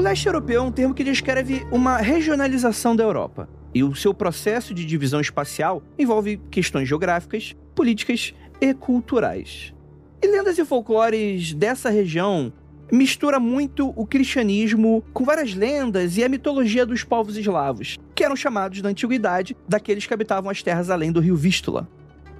O leste europeu é um termo que descreve uma regionalização da Europa. E o seu processo de divisão espacial envolve questões geográficas, políticas e culturais. E lendas e folclores dessa região mistura muito o cristianismo com várias lendas e a mitologia dos povos eslavos, que eram chamados na antiguidade daqueles que habitavam as terras além do rio Vístula.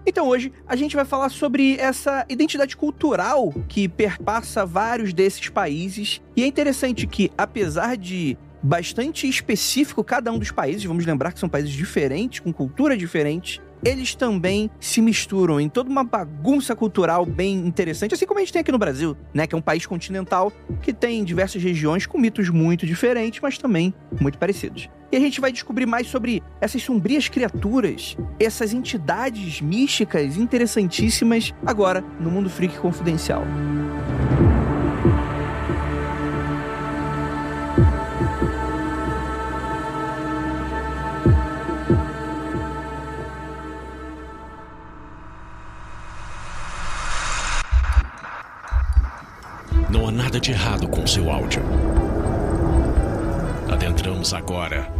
Então hoje a gente vai falar sobre essa identidade cultural que perpassa vários desses países. E é interessante que, apesar de bastante específico cada um dos países, vamos lembrar que são países diferentes, com cultura diferente, eles também se misturam em toda uma bagunça cultural bem interessante, assim como a gente tem aqui no Brasil, né, que é um país continental que tem diversas regiões com mitos muito diferentes, mas também muito parecidos. E a gente vai descobrir mais sobre essas sombrias criaturas, essas entidades místicas interessantíssimas agora no Mundo Freak Confidencial. Não há nada de errado com seu áudio. Adentramos agora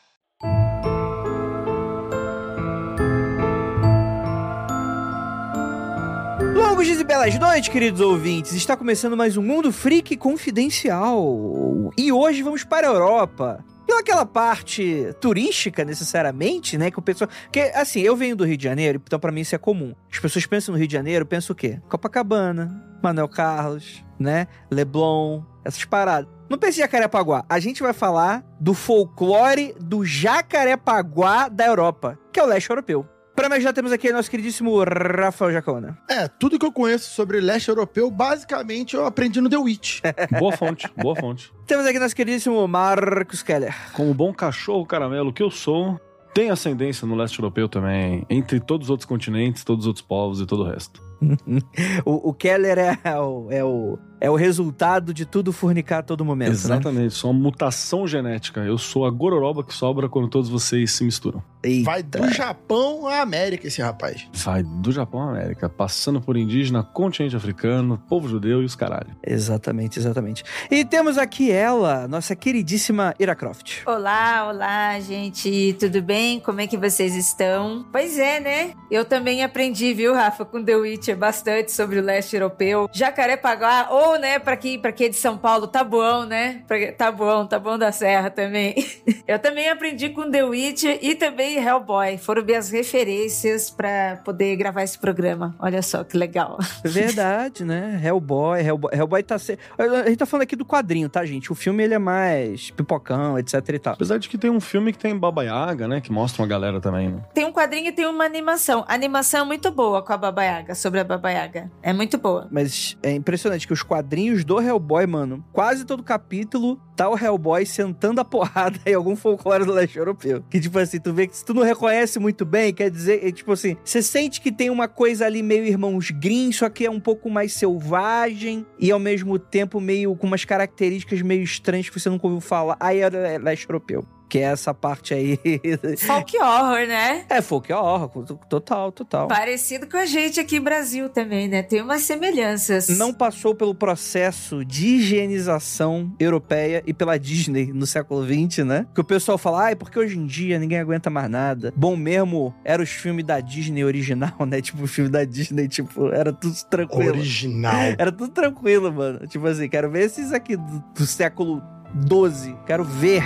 Longos dias e belas noites, queridos ouvintes. Está começando mais um Mundo Freak Confidencial. E hoje vamos para a Europa. Não aquela parte turística, necessariamente, né? Que o pessoal. Porque, assim, eu venho do Rio de Janeiro, então pra mim isso é comum. As pessoas pensam no Rio de Janeiro, pensam o quê? Copacabana, Manuel Carlos, né? Leblon, essas paradas. Não pense em Jacarepaguá. A gente vai falar do folclore do Jacarepaguá da Europa, que é o leste europeu. Para mais já temos aqui nosso queridíssimo Rafael Jacona. É, tudo que eu conheço sobre leste europeu, basicamente eu aprendi no The Witch. Boa fonte, boa fonte. Temos aqui nosso queridíssimo Marcos Keller. Como bom cachorro caramelo que eu sou, tem ascendência no leste europeu também, entre todos os outros continentes, todos os outros povos e todo o resto. o, o Keller é o, é, o, é o resultado de tudo fornicar a todo momento, né? Exatamente, sou uma mutação genética. Eu sou a gororoba que sobra quando todos vocês se misturam. Eita. Vai do Japão à América esse rapaz. Vai do Japão à América, passando por indígena, continente africano, povo judeu e os caralho. Exatamente, exatamente. E temos aqui ela, nossa queridíssima Ira Croft. Olá, olá, gente. Tudo bem? Como é que vocês estão? Pois é, né? Eu também aprendi, viu, Rafa, com The Witcher bastante sobre o leste europeu. Jacarepaguá, ou, né, pra quem, pra quem é de São Paulo, Tabuão, né? Pra, Tabuão, Tabuão da Serra também. Eu também aprendi com The Witcher e também Hellboy. Foram minhas referências pra poder gravar esse programa. Olha só que legal. Verdade, né? Hellboy, Hellboy, Hellboy tá se... A gente tá falando aqui do quadrinho, tá, gente? O filme, ele é mais pipocão, etc e tal. Apesar de que tem um filme que tem Baba Yaga, né, que mostra uma galera também, né? Tem um quadrinho e tem uma animação. A animação é muito boa com a Baba Yaga, sobre a Baba Yaga. É muito boa. Mas é impressionante que os quadrinhos do Hellboy, mano, quase todo capítulo tá o Hellboy sentando a porrada em algum folclore do leste europeu. Que, tipo assim, tu vê que se tu não reconhece muito bem, quer dizer, é, tipo assim, você sente que tem uma coisa ali meio irmãos Grimm, só que é um pouco mais selvagem e ao mesmo tempo meio com umas características meio estranhas que você nunca ouviu falar. Aí é leste europeu. Que é essa parte aí. Folk horror, né? É, folk horror, total, total. Parecido com a gente aqui no Brasil também, né? Tem umas semelhanças. Não passou pelo processo de higienização europeia e pela Disney no século XX, né? Que o pessoal fala, ai, porque hoje em dia ninguém aguenta mais nada. Bom mesmo era os filmes da Disney original, né? Tipo, o filme da Disney, tipo, era tudo tranquilo. Original. Era tudo tranquilo, mano. Tipo assim, quero ver esses aqui do, do século XII. Quero ver.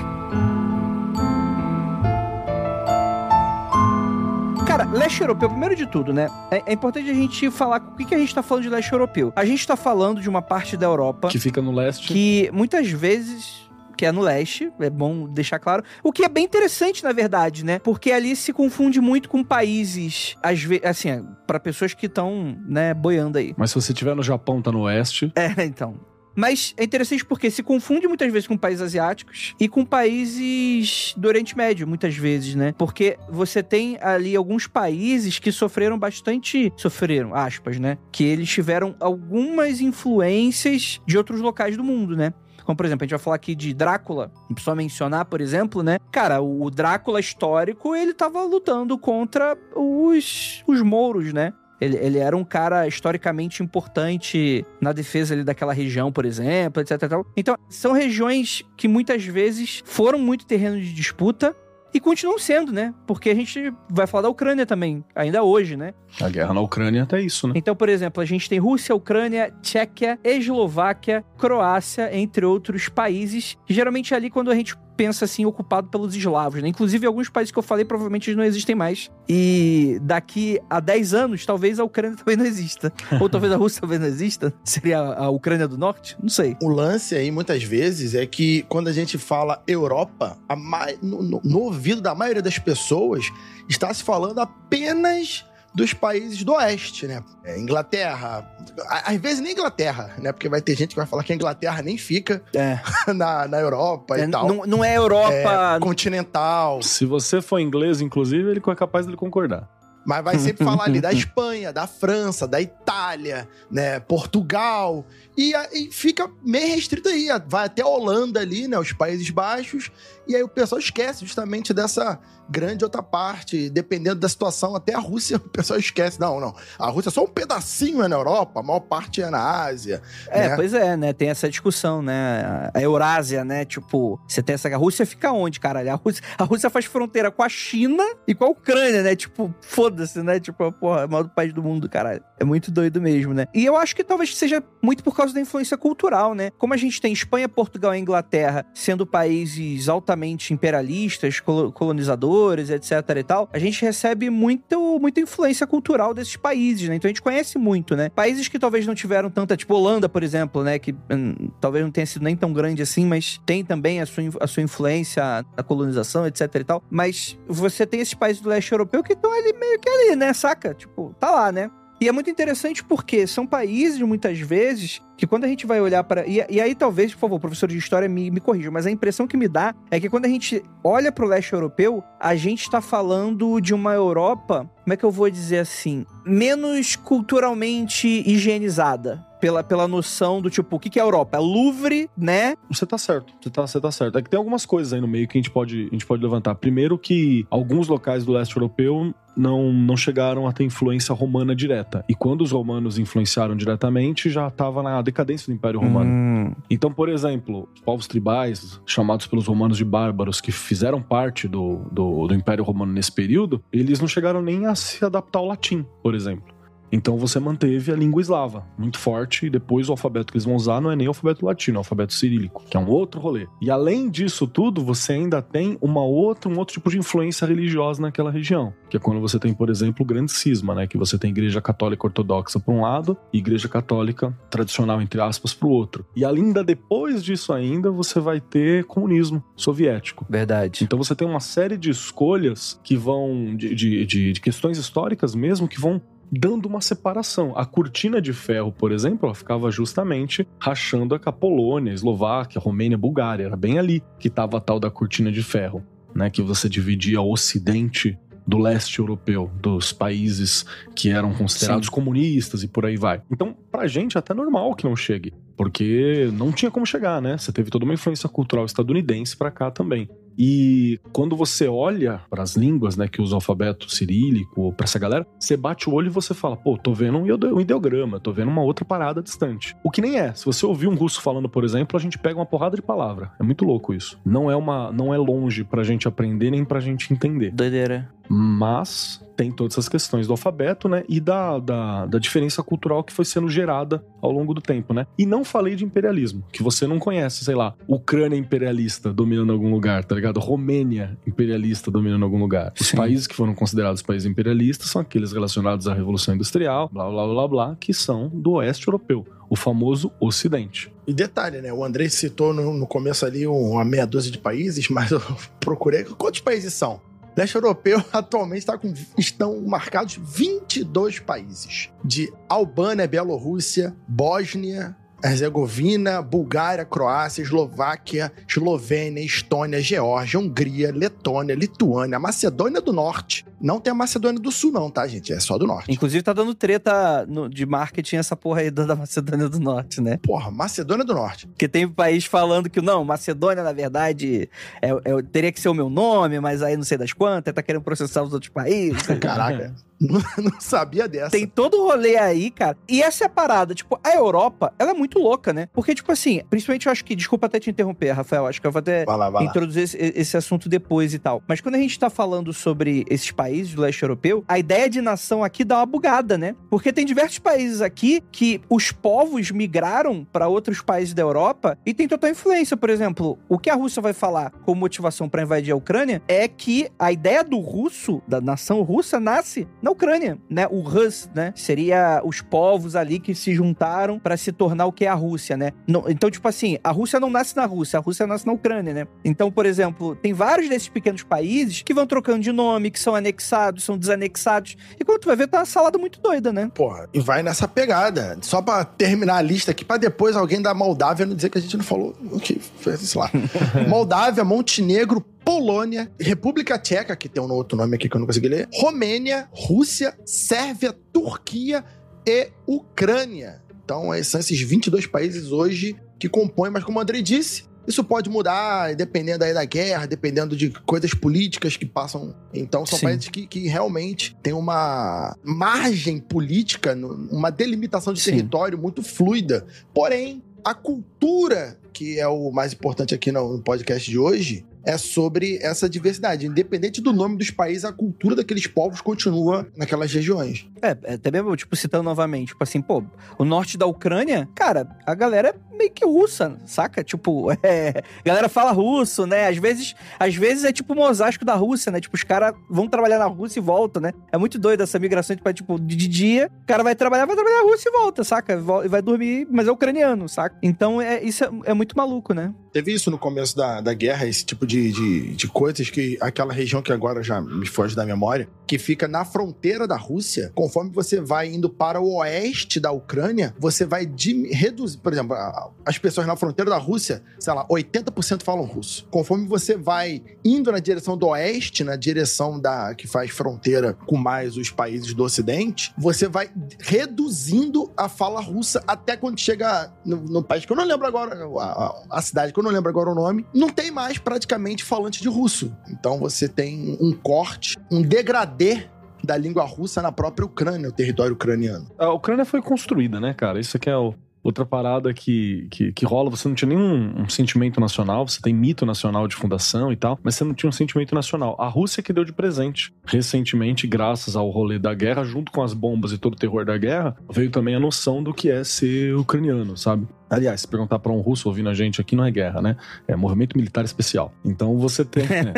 Cara, leste europeu, primeiro de tudo, né? É, é importante a gente falar o que, que a gente tá falando de leste europeu. A gente tá falando de uma parte da Europa Que fica no leste. que muitas vezes que é no leste, é bom deixar claro. O que é bem interessante, na verdade, né? Porque ali se confunde muito com países, às vezes, assim, para pessoas que estão, né, boiando aí. Mas se você estiver no Japão, tá no oeste. É, então. Mas é interessante porque se confunde muitas vezes com países asiáticos e com países do Oriente Médio, muitas vezes, né? Porque você tem ali alguns países que sofreram bastante. Sofreram, aspas, né? Que eles tiveram algumas influências de outros locais do mundo, né? Como, por exemplo, a gente vai falar aqui de Drácula, só mencionar, por exemplo, né? Cara, o Drácula histórico, ele tava lutando contra os, os mouros, né? Ele, ele era um cara historicamente importante na defesa ali daquela região, por exemplo, etc. e tal. Então, são regiões que muitas vezes foram muito terreno de disputa e continuam sendo, né? Porque a gente vai falar da Ucrânia também, ainda hoje, né? A guerra na Ucrânia até isso, né? Então, por exemplo, a gente tem Rússia, Ucrânia, Tchequia, Eslováquia, Croácia, entre outros países, que geralmente é ali quando a gente pensa assim, ocupado pelos eslavos, né? Inclusive, alguns países que eu falei provavelmente não existem mais. E daqui a 10 anos, talvez a Ucrânia também não exista. Ou talvez a Rússia também não exista. Seria a Ucrânia do Norte? Não sei. O lance aí, muitas vezes, é que quando a gente fala Europa, a mai- no, no- no ouvido da maioria das pessoas, está se falando apenas dos países do oeste, né? É, Inglaterra, a- às vezes nem Inglaterra, né? Porque vai ter gente que vai falar que a Inglaterra nem fica É. na, na Europa e tal. Não, não é Europa. É, continental. Se você for inglês, inclusive, ele é capaz dele concordar. Mas vai sempre falar ali da Espanha, da França, da Itália, né? Portugal. E, e fica meio restrito aí. Vai até a Holanda ali, né? Os Países Baixos. E aí o pessoal esquece justamente dessa grande outra parte. Dependendo da situação, até a Rússia, o pessoal esquece. Não, não. A Rússia é só um pedacinho é na Europa, a maior parte é na Ásia. É, né? pois é, né? Tem essa discussão, né? A Eurásia, né? Tipo, você tem essa. A Rússia fica onde, caralho? A Rússia, a Rússia faz fronteira com a China e com a Ucrânia, né? Tipo, foda-se, né? Tipo, porra, é o maior país do mundo, caralho. É muito doido mesmo, né? E eu acho que talvez seja muito por causa da influência cultural, né? Como a gente tem Espanha, Portugal e Inglaterra sendo países altamente imperialistas, colo- colonizadores, etc e tal, a gente recebe muito, muita influência cultural desses países, né? Então a gente conhece muito, né? Países que talvez não tiveram tanta, tipo Holanda, por exemplo, né? Que hum, talvez não tenha sido nem tão grande assim, mas tem também a sua, a sua influência da colonização, etc e tal. Mas você tem esses países do leste europeu que estão ali meio que ali, né? Saca? Tipo, tá lá, né? E é muito interessante porque são países, muitas vezes, que quando a gente vai olhar para. E, e aí, talvez, por favor, professor de história me, me corrija, mas a impressão que me dá é que quando a gente olha para o leste europeu, a gente está falando de uma Europa, como é que eu vou dizer assim? Menos culturalmente higienizada. Pela, pela noção do tipo, o que, que é a Europa? É Louvre, né? Você tá certo, você tá, você tá certo. É que tem algumas coisas aí no meio que a gente pode, a gente pode levantar. Primeiro que alguns locais do leste europeu não, não chegaram a ter influência romana direta. E quando os romanos influenciaram diretamente, já estava na decadência do Império Romano. Hum, Então, por exemplo, os povos tribais, chamados pelos romanos de bárbaros, que fizeram parte do, do, do Império Romano nesse período, eles não chegaram nem a se adaptar ao latim, por exemplo. Então você manteve a língua eslava muito forte, e depois o alfabeto que eles vão usar não é nem o alfabeto latino, é o alfabeto cirílico, que é um outro rolê. E além disso tudo, você ainda tem uma outra, um outro tipo de influência religiosa naquela região, que é quando você tem, por exemplo, o grande cisma, né? Que você tem igreja católica ortodoxa para um lado e igreja católica tradicional, entre aspas, para o outro. E ainda depois disso ainda, você vai ter comunismo soviético. verdade. Então você tem uma série de escolhas que vão. de, de, de- de questões históricas mesmo que vão dando uma separação. A cortina de ferro, por exemplo, ela ficava justamente rachando a Polônia, Eslováquia, Romênia, Bulgária. Era bem ali que estava a tal da cortina de ferro, né? Que você dividia o ocidente do leste europeu, dos países que eram considerados comunistas e por aí vai. Então, pra gente é até normal que não chegue, porque não tinha como chegar, né? Você teve toda uma influência cultural estadunidense pra cá também. E quando você olha para as línguas, né, que usa o alfabeto cirílico, para essa galera, você bate o olho e você fala, pô, tô vendo um um ideograma, tô vendo uma outra parada distante. O que nem é. Se você ouvir um russo falando, por exemplo, a gente pega uma porrada de palavra. É muito louco isso. Não é uma, não é longe pra gente aprender nem pra gente entender. Doideira. Mas tem todas essas questões do alfabeto, né? E da, da, da diferença cultural que foi sendo gerada ao longo do tempo, né? E não falei de imperialismo, que você não conhece, sei lá, Ucrânia imperialista dominando algum lugar, tá ligado? Romênia imperialista dominando algum lugar. Os Sim. países que foram considerados países imperialistas são aqueles relacionados à Revolução Industrial, blá blá blá blá, que são do oeste europeu, o famoso Ocidente. E detalhe, né? O André citou no, no começo ali uma meia dúzia de países, mas eu procurei. Quantos países são? Leste europeu atualmente tá com, estão marcados 22 países. De Albânia, Bielorrússia, Bósnia, Herzegovina, Bulgária, Croácia, Eslováquia, Eslovênia, Estônia, Geórgia, Hungria, Letônia, Lituânia, Macedônia do Norte. Não tem a Macedônia do Sul, não, tá, gente? É só do Norte. Inclusive tá dando treta no- de marketing essa porra aí da Macedônia do Norte, né? Porra, Macedônia do Norte. Porque tem país falando que não, Macedônia, na verdade, é, é- teria que ser o meu nome, mas aí não sei das quantas, tá querendo processar os outros países. Caraca, não, não sabia dessa. Tem todo o rolê aí, cara. E essa é a parada. Tipo, a Europa, ela é muito louca, né? Porque, tipo assim, principalmente eu acho que. Desculpa até te interromper, Rafael. Acho que eu vou até Vai lá, vai introduzir esse, esse assunto depois e tal. Mas quando a gente tá falando sobre esses países do leste europeu, a ideia de nação aqui dá uma bugada, né? Porque tem diversos países aqui que os povos migraram pra outros países da Europa e tem total influência. Por exemplo, o que a Rússia vai falar como motivação pra invadir a Ucrânia é que a ideia do russo, da nação russa, nasce na Ucrânia, né? O Rus, né? Seria os povos ali que se juntaram pra se tornar o que é a Rússia, né? Não- então, tipo assim, a Rússia não nasce na Rússia, a Rússia nasce na Ucrânia, né? Então, por exemplo, tem vários desses pequenos países que vão trocando de nome, que são anexados, são desanexados. E quando tu vai ver, tá uma salada muito doida, né? Porra, e vai nessa pegada. Só pra terminar a lista aqui, pra depois alguém da Moldávia não dizer que a gente não falou o que fez isso lá. Moldávia, Montenegro, Polônia, República Tcheca, que tem um outro nome aqui que eu não consegui ler, Romênia, Rússia, Sérvia, Turquia e Ucrânia. Então, esses são esses 22 países hoje que compõem, mas como o Andrei disse, isso pode mudar dependendo aí da guerra, dependendo de coisas políticas que passam. Então, são Sim. países que, que realmente têm uma margem política, uma delimitação de Sim. território muito fluida. Porém, a cultura, que é o mais importante aqui no podcast de hoje, é sobre essa diversidade. Independente do nome dos países, a cultura daqueles povos continua naquelas regiões. É, até mesmo, tipo, citando novamente, tipo assim, pô, o norte da Ucrânia, cara, a galera meio que russa, saca? Tipo, é, galera fala russo, né? Às vezes, às vezes é tipo o mosaico da Rússia, né? Tipo, os caras vão trabalhar na Rússia e voltam, né? É muito doido essa migração, tipo, é, tipo, de dia, o cara vai trabalhar, vai trabalhar na Rússia e volta, saca? E vai dormir, mas é ucraniano, saca? Então, é, isso é, é muito maluco, né? Teve isso no começo da, da guerra, esse tipo de, de, de coisas que aquela região que agora já me foge da memória, que fica na fronteira da Rússia, conforme você vai indo para o oeste da Ucrânia, você vai reduzir, por exemplo, a- as pessoas na fronteira da Rússia, sei lá, 80% falam russo. Conforme você vai indo na direção do oeste, na direção da que faz fronteira com mais os países do ocidente, você vai reduzindo a fala russa até quando chega no, no país que eu não lembro agora, a, a- cidade que eu não lembro agora o nome, não tem mais praticamente falante de russo. Então você tem um corte, um degradê da língua russa na própria Ucrânia, o território ucraniano. A Ucrânia foi construída, né, cara? Isso aqui é o- outra parada que, que, que rola. Você não tinha nenhum um sentimento nacional, você tem mito nacional de fundação e tal, mas você não tinha um sentimento nacional. A Rússia que deu de presente. Recentemente, graças ao rolê da guerra, junto com as bombas e todo o terror da guerra, veio também a noção do que é ser ucraniano, sabe? Aliás, se perguntar pra um russo ouvindo a gente aqui, não é guerra, né? É movimento militar especial. Então você tem. né,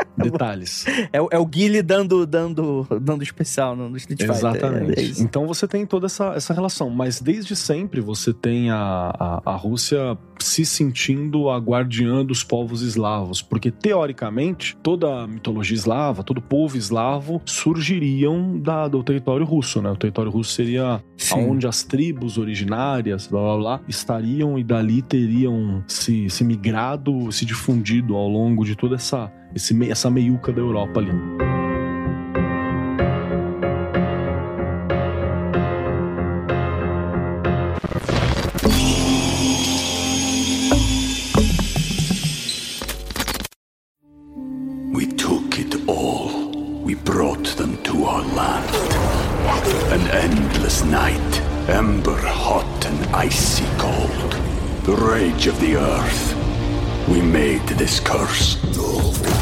Detalhes. É, o- é o Guile dando, dando, dando especial no, Street Fighter. Exatamente. É, então você tem toda essa, essa relação, mas desde sempre você tem a, a, a Rússia se sentindo a guardiã dos povos eslavos, porque teoricamente toda a mitologia eslava, todo povo eslavo surgiriam da, do território russo, né? O território russo seria Sim. aonde as tribos originárias, blá blá blá, estariam e dali teriam se, se migrado, se difundido ao longo de toda essa, esse, essa meiuca da Europa ali. We took it all. We brought them to our land. An endless night, ember hot and icy cold. The rage of the earth. We made this curse.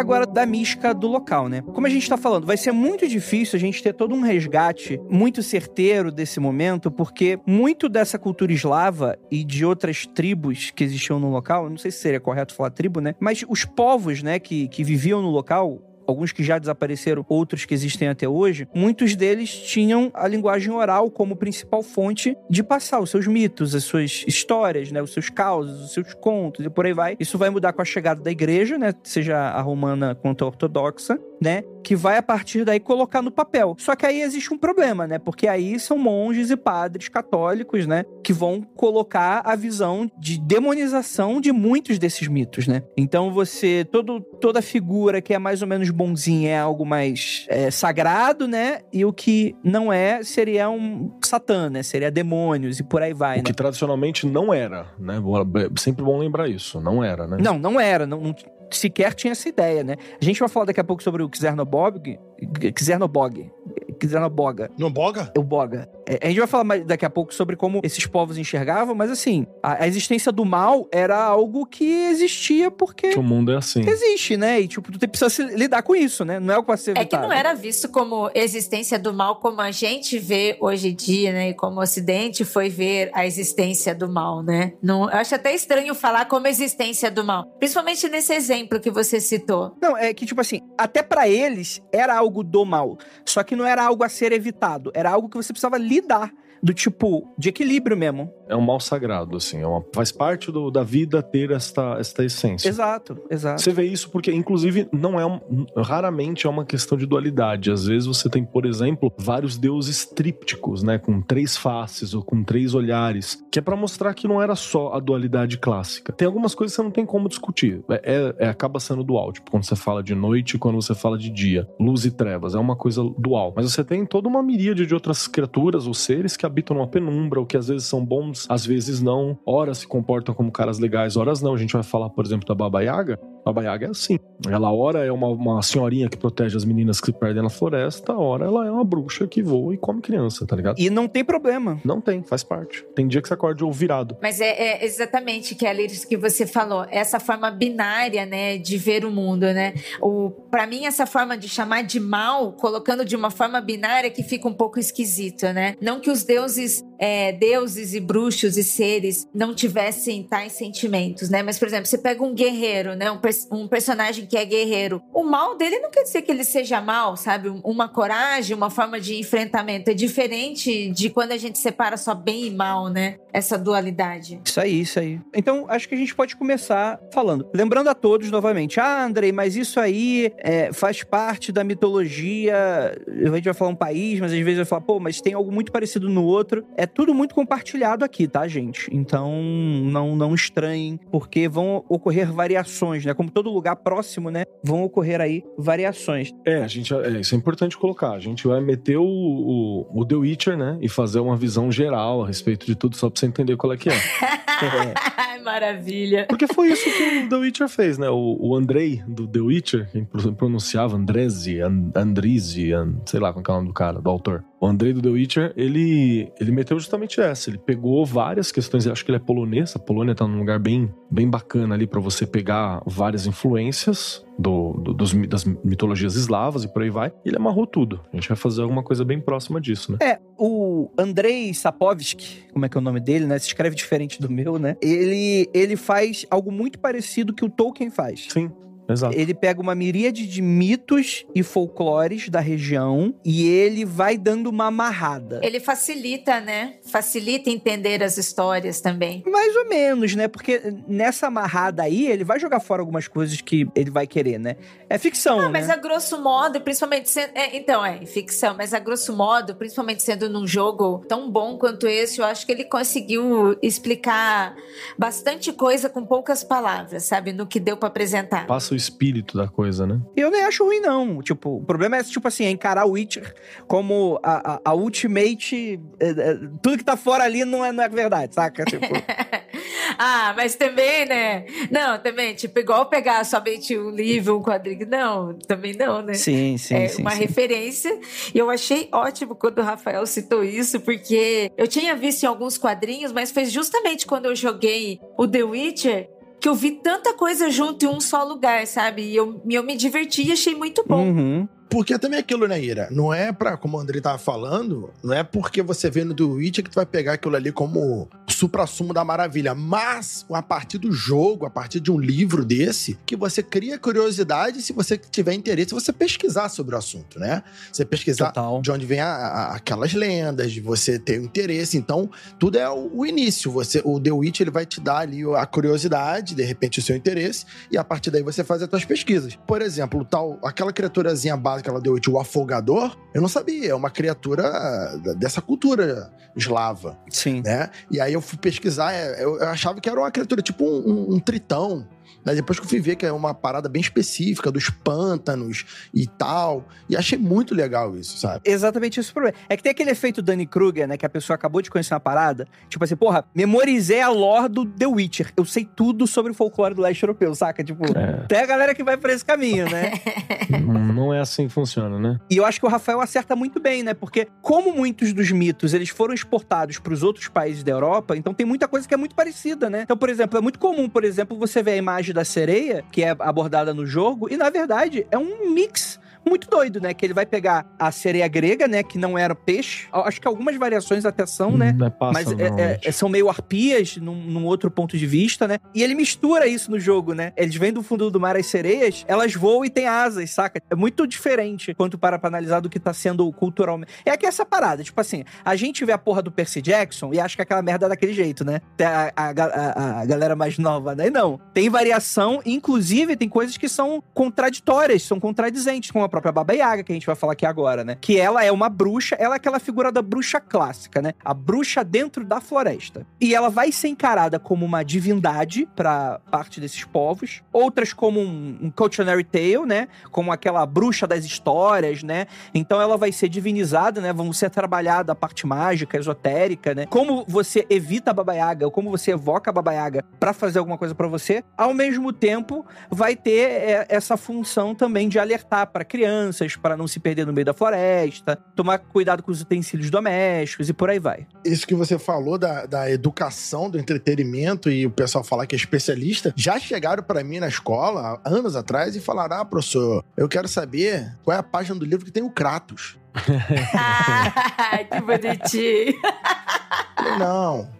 Falar agora da mística do local, né? Como a gente tá falando, vai ser muito difícil a gente ter todo um resgate muito certeiro desse momento, porque muito dessa cultura eslava e de outras tribos que existiam no local, não sei se seria correto falar tribo, né? Mas os povos, né, que, que viviam no local, alguns que já desapareceram, outros que existem até hoje, muitos deles tinham a linguagem oral como principal fonte de passar os seus mitos, as suas histórias, né, os seus causos, os seus contos e por aí vai. Isso vai mudar com a chegada da igreja, né, seja a romana quanto a ortodoxa, né, que vai a partir daí colocar no papel. Só que aí existe um problema, né, porque aí são monges e padres católicos, né, que vão colocar a visão de demonização de muitos desses mitos, né. Então você todo toda figura que é mais ou menos bonzinha é algo mais é, sagrado, né, e o que não é seria um satã, né, seria demônios e por aí vai, O né. que tradicionalmente não era, né? É Sempre bom lembrar isso. Não era, né? Não, não era, não, não sequer tinha essa ideia, né. A gente vai falar daqui a pouco sobre o Xernobog, Xernobog, Xernoboga, Não boga? o Boga. É, A gente vai falar mais daqui a pouco sobre como esses povos enxergavam, mas assim, a, a existência do mal era algo que existia porque Que o mundo é assim. existe, né? E tipo, tu tem- precisa se lidar com isso, né? Não é o que vai ser É que não era visto como existência do mal como a gente vê hoje em dia, né? E como o Ocidente foi ver a existência do mal, né? Não, eu acho até estranho falar como existência do mal. Principalmente nesse exemplo que você citou. Não, é que, tipo assim, até pra eles era algo do mal. Só que não era algo a ser evitado. Era algo que você precisava lidar. Do tipo, de equilíbrio mesmo. É um mal sagrado, assim. É uma- faz parte do- da vida ter esta, esta essência. Exato, exato. Você vê isso porque, inclusive, não é um, raramente é uma questão de dualidade. Às vezes você tem, por exemplo, vários deuses trípticos, né, com três faces ou com três olhares, que é pra mostrar que não era só a dualidade clássica. Tem algumas coisas que você não tem como discutir. É, é- é- acaba sendo dual, tipo quando você fala de noite e quando você fala de dia, luz e trevas, é uma coisa dual. Mas você tem toda uma miríade de outras criaturas ou seres que habitam numa penumbra, ou que às vezes são bons, às vezes não. Horas se comportam como caras legais, horas não. A gente vai falar, por exemplo, da Baba Yaga. Baba Yaga é assim. Ela, ora, é uma, uma senhorinha que protege as meninas que se perdem na floresta, ora, ela é uma bruxa que voa e come criança, tá ligado? E não tem problema. Não tem, faz parte. Tem dia que você acorda ovo virado. Mas é, é exatamente que isso que você falou, essa forma binária, né, de ver o mundo, né? O para mim essa forma de chamar de mal, colocando de uma forma binária que fica um pouco esquisito, né? Não que os deuses, é, deuses e bruxos e seres não tivessem tais sentimentos, né? Mas por exemplo, você pega um guerreiro, né, um, um personagem que é guerreiro, o mal dele não quer dizer que ele seja mal, sabe? Um- Uma coragem, uma forma de enfrentamento é diferente de quando a gente separa só bem e mal, né? Essa dualidade. Isso aí, isso aí. Então, acho que a gente pode começar falando. Lembrando a todos novamente, ah, Andrei, mas isso aí é, faz parte da mitologia. A gente vai falar um país, mas às vezes vai falar, pô, mas tem algo muito parecido no outro. É tudo muito compartilhado aqui, tá, gente? Então, não, não estranhem, porque vão ocorrer variações, né? Como todo lugar próximo, né? Vão ocorrer aí variações. É, a gente, é, isso é importante colocar. A gente vai meter o, o, o The Witcher, né? E fazer uma visão geral a respeito de tudo, só pra você entender qual é que é. Ai, maravilha. Porque foi isso que o The Witcher fez, né? O, o Andrei do The Witcher, quem pro- pronunciava Andrezi, And, Andrizi, And- sei lá qual que é o nome do cara, do autor. O Andrei do The Witcher, ele, ele meteu justamente essa. Ele pegou várias questões, eu acho que ele é polonês, a Polônia tá num lugar bem, bem bacana ali pra você pegar várias influências do, do- dos, das mitologias eslavas e por aí vai. E ele amarrou tudo. A gente vai fazer alguma coisa bem próxima disso, né? É, o Andrei Sapovsky, como é que é o nome dele, né? Se escreve diferente do meu, né? Ele, ele faz algo muito parecido que o Tolkien faz. Sim, exato. Ele pega uma miríade de mitos e folclores da região e ele vai dando uma amarrada. Ele facilita, né? Facilita entender as histórias também. Mais ou menos, né? Porque nessa amarrada aí, ele vai jogar fora algumas coisas que ele vai querer, né? É ficção, Ah, né? mas a grosso modo, principalmente sendo. é, então, é, ficção, mas a grosso modo, principalmente sendo num jogo tão bom quanto esse, eu acho que ele conseguiu explicar bastante coisa com poucas palavras, sabe? No que deu pra apresentar. Passa o espírito da coisa, né? E eu nem acho ruim, não. Tipo, o problema é, tipo assim, é encarar o Witcher como a, a, a ultimate... é, é, tudo que tá fora ali não é, não é verdade, saca? Tipo, ah, mas também, né? Não, também, tipo, igual pegar somente um livro, um quadrinho. Não, também não, né? Sim, sim, é sim. uma sim. referência. E eu achei ótimo quando o Rafael citou isso, porque eu tinha visto em alguns quadrinhos, mas foi justamente quando eu joguei o The Witcher que eu vi tanta coisa junto em um só lugar, sabe? E eu, eu me diverti e achei muito bom. Uhum. Porque também é aquilo, né, Ira? Não é pra, como o André tava falando, não é porque você vê no The Witcher que tu vai pegar aquilo ali como supra-sumo da maravilha. Mas, a partir do jogo, a partir de um livro desse, que você cria curiosidade se você tiver interesse, você pesquisar sobre o assunto, né? Você pesquisar Total. de onde vem a- a- aquelas lendas, de você ter um interesse. Então, tudo é o, o início. Você, o The Witch ele vai te dar ali a curiosidade, de repente o seu interesse, e a partir daí você faz as suas pesquisas. Por exemplo, o tal, aquela criaturazinha básica lá The Witch, o afogador, eu não sabia. É uma criatura da- dessa cultura eslava Sim. né? E aí eu fui pesquisar, é, eu, eu achava que era uma criatura tipo um, um- um tritão. Né? Depois que eu fui ver que é uma parada bem específica dos pântanos e tal. E achei muito legal isso, sabe? Exatamente esse o problema. É que tem aquele efeito Danny Kruger, né? Que a pessoa acabou de conhecer uma parada. Tipo assim, porra, memorizei a lore do The Witcher. Eu sei tudo sobre o folclore do leste europeu, saca? Tipo, É, tem a galera que vai pra esse caminho, né? não não é assim que funciona, né? E eu acho que o Rafael acerta muito bem, né? Porque como muitos dos mitos eles foram exportados para os outros países da Europa, então tem muita coisa que é muito parecida, né? Então, por exemplo, é muito comum, por exemplo, você ver a imagem da sereia, que é abordada no jogo, e na verdade é um mix muito doido, né? Que ele vai pegar a sereia grega, né? Que não era peixe. Acho que algumas variações até são, né? Não é Mas é- é- são meio arpias, num, num outro ponto de vista, né? E ele mistura isso no jogo, né? Eles vêm do fundo do mar as sereias, elas voam e têm asas, saca? É muito diferente quanto para pra analisar do que tá sendo culturalmente. É que essa parada, tipo assim, a gente vê a porra do Percy Jackson e acha que aquela merda é daquele jeito, né? A, a, a- a galera mais nova, né? E não. Tem variação, inclusive tem coisas que são contraditórias, são contradizentes, como a própria Baba Yaga, que a gente vai falar aqui agora, né? Que ela é uma bruxa, ela é aquela figura da bruxa clássica, né? A bruxa dentro da floresta. E ela vai ser encarada como uma divindade para parte desses povos, outras como um, um cautionary tale, né? Como aquela bruxa das histórias, né? Então ela vai ser divinizada, né? Vamos ser trabalhada a parte mágica, esotérica, né? Como você evita a Baba Yaga, ou como você evoca a Baba Yaga pra fazer alguma coisa pra você, ao mesmo tempo vai ter é, essa função também de alertar para crianças, para não se perder no meio da floresta, tomar cuidado com os utensílios domésticos e por aí vai. Isso que você falou da, da educação, do entretenimento e o pessoal falar que é especialista, já chegaram pra mim na escola, anos atrás, e falaram: Ah, professor, eu quero saber qual é a página do livro que tem o Kratos. Ai, que bonitinho. Falei, não.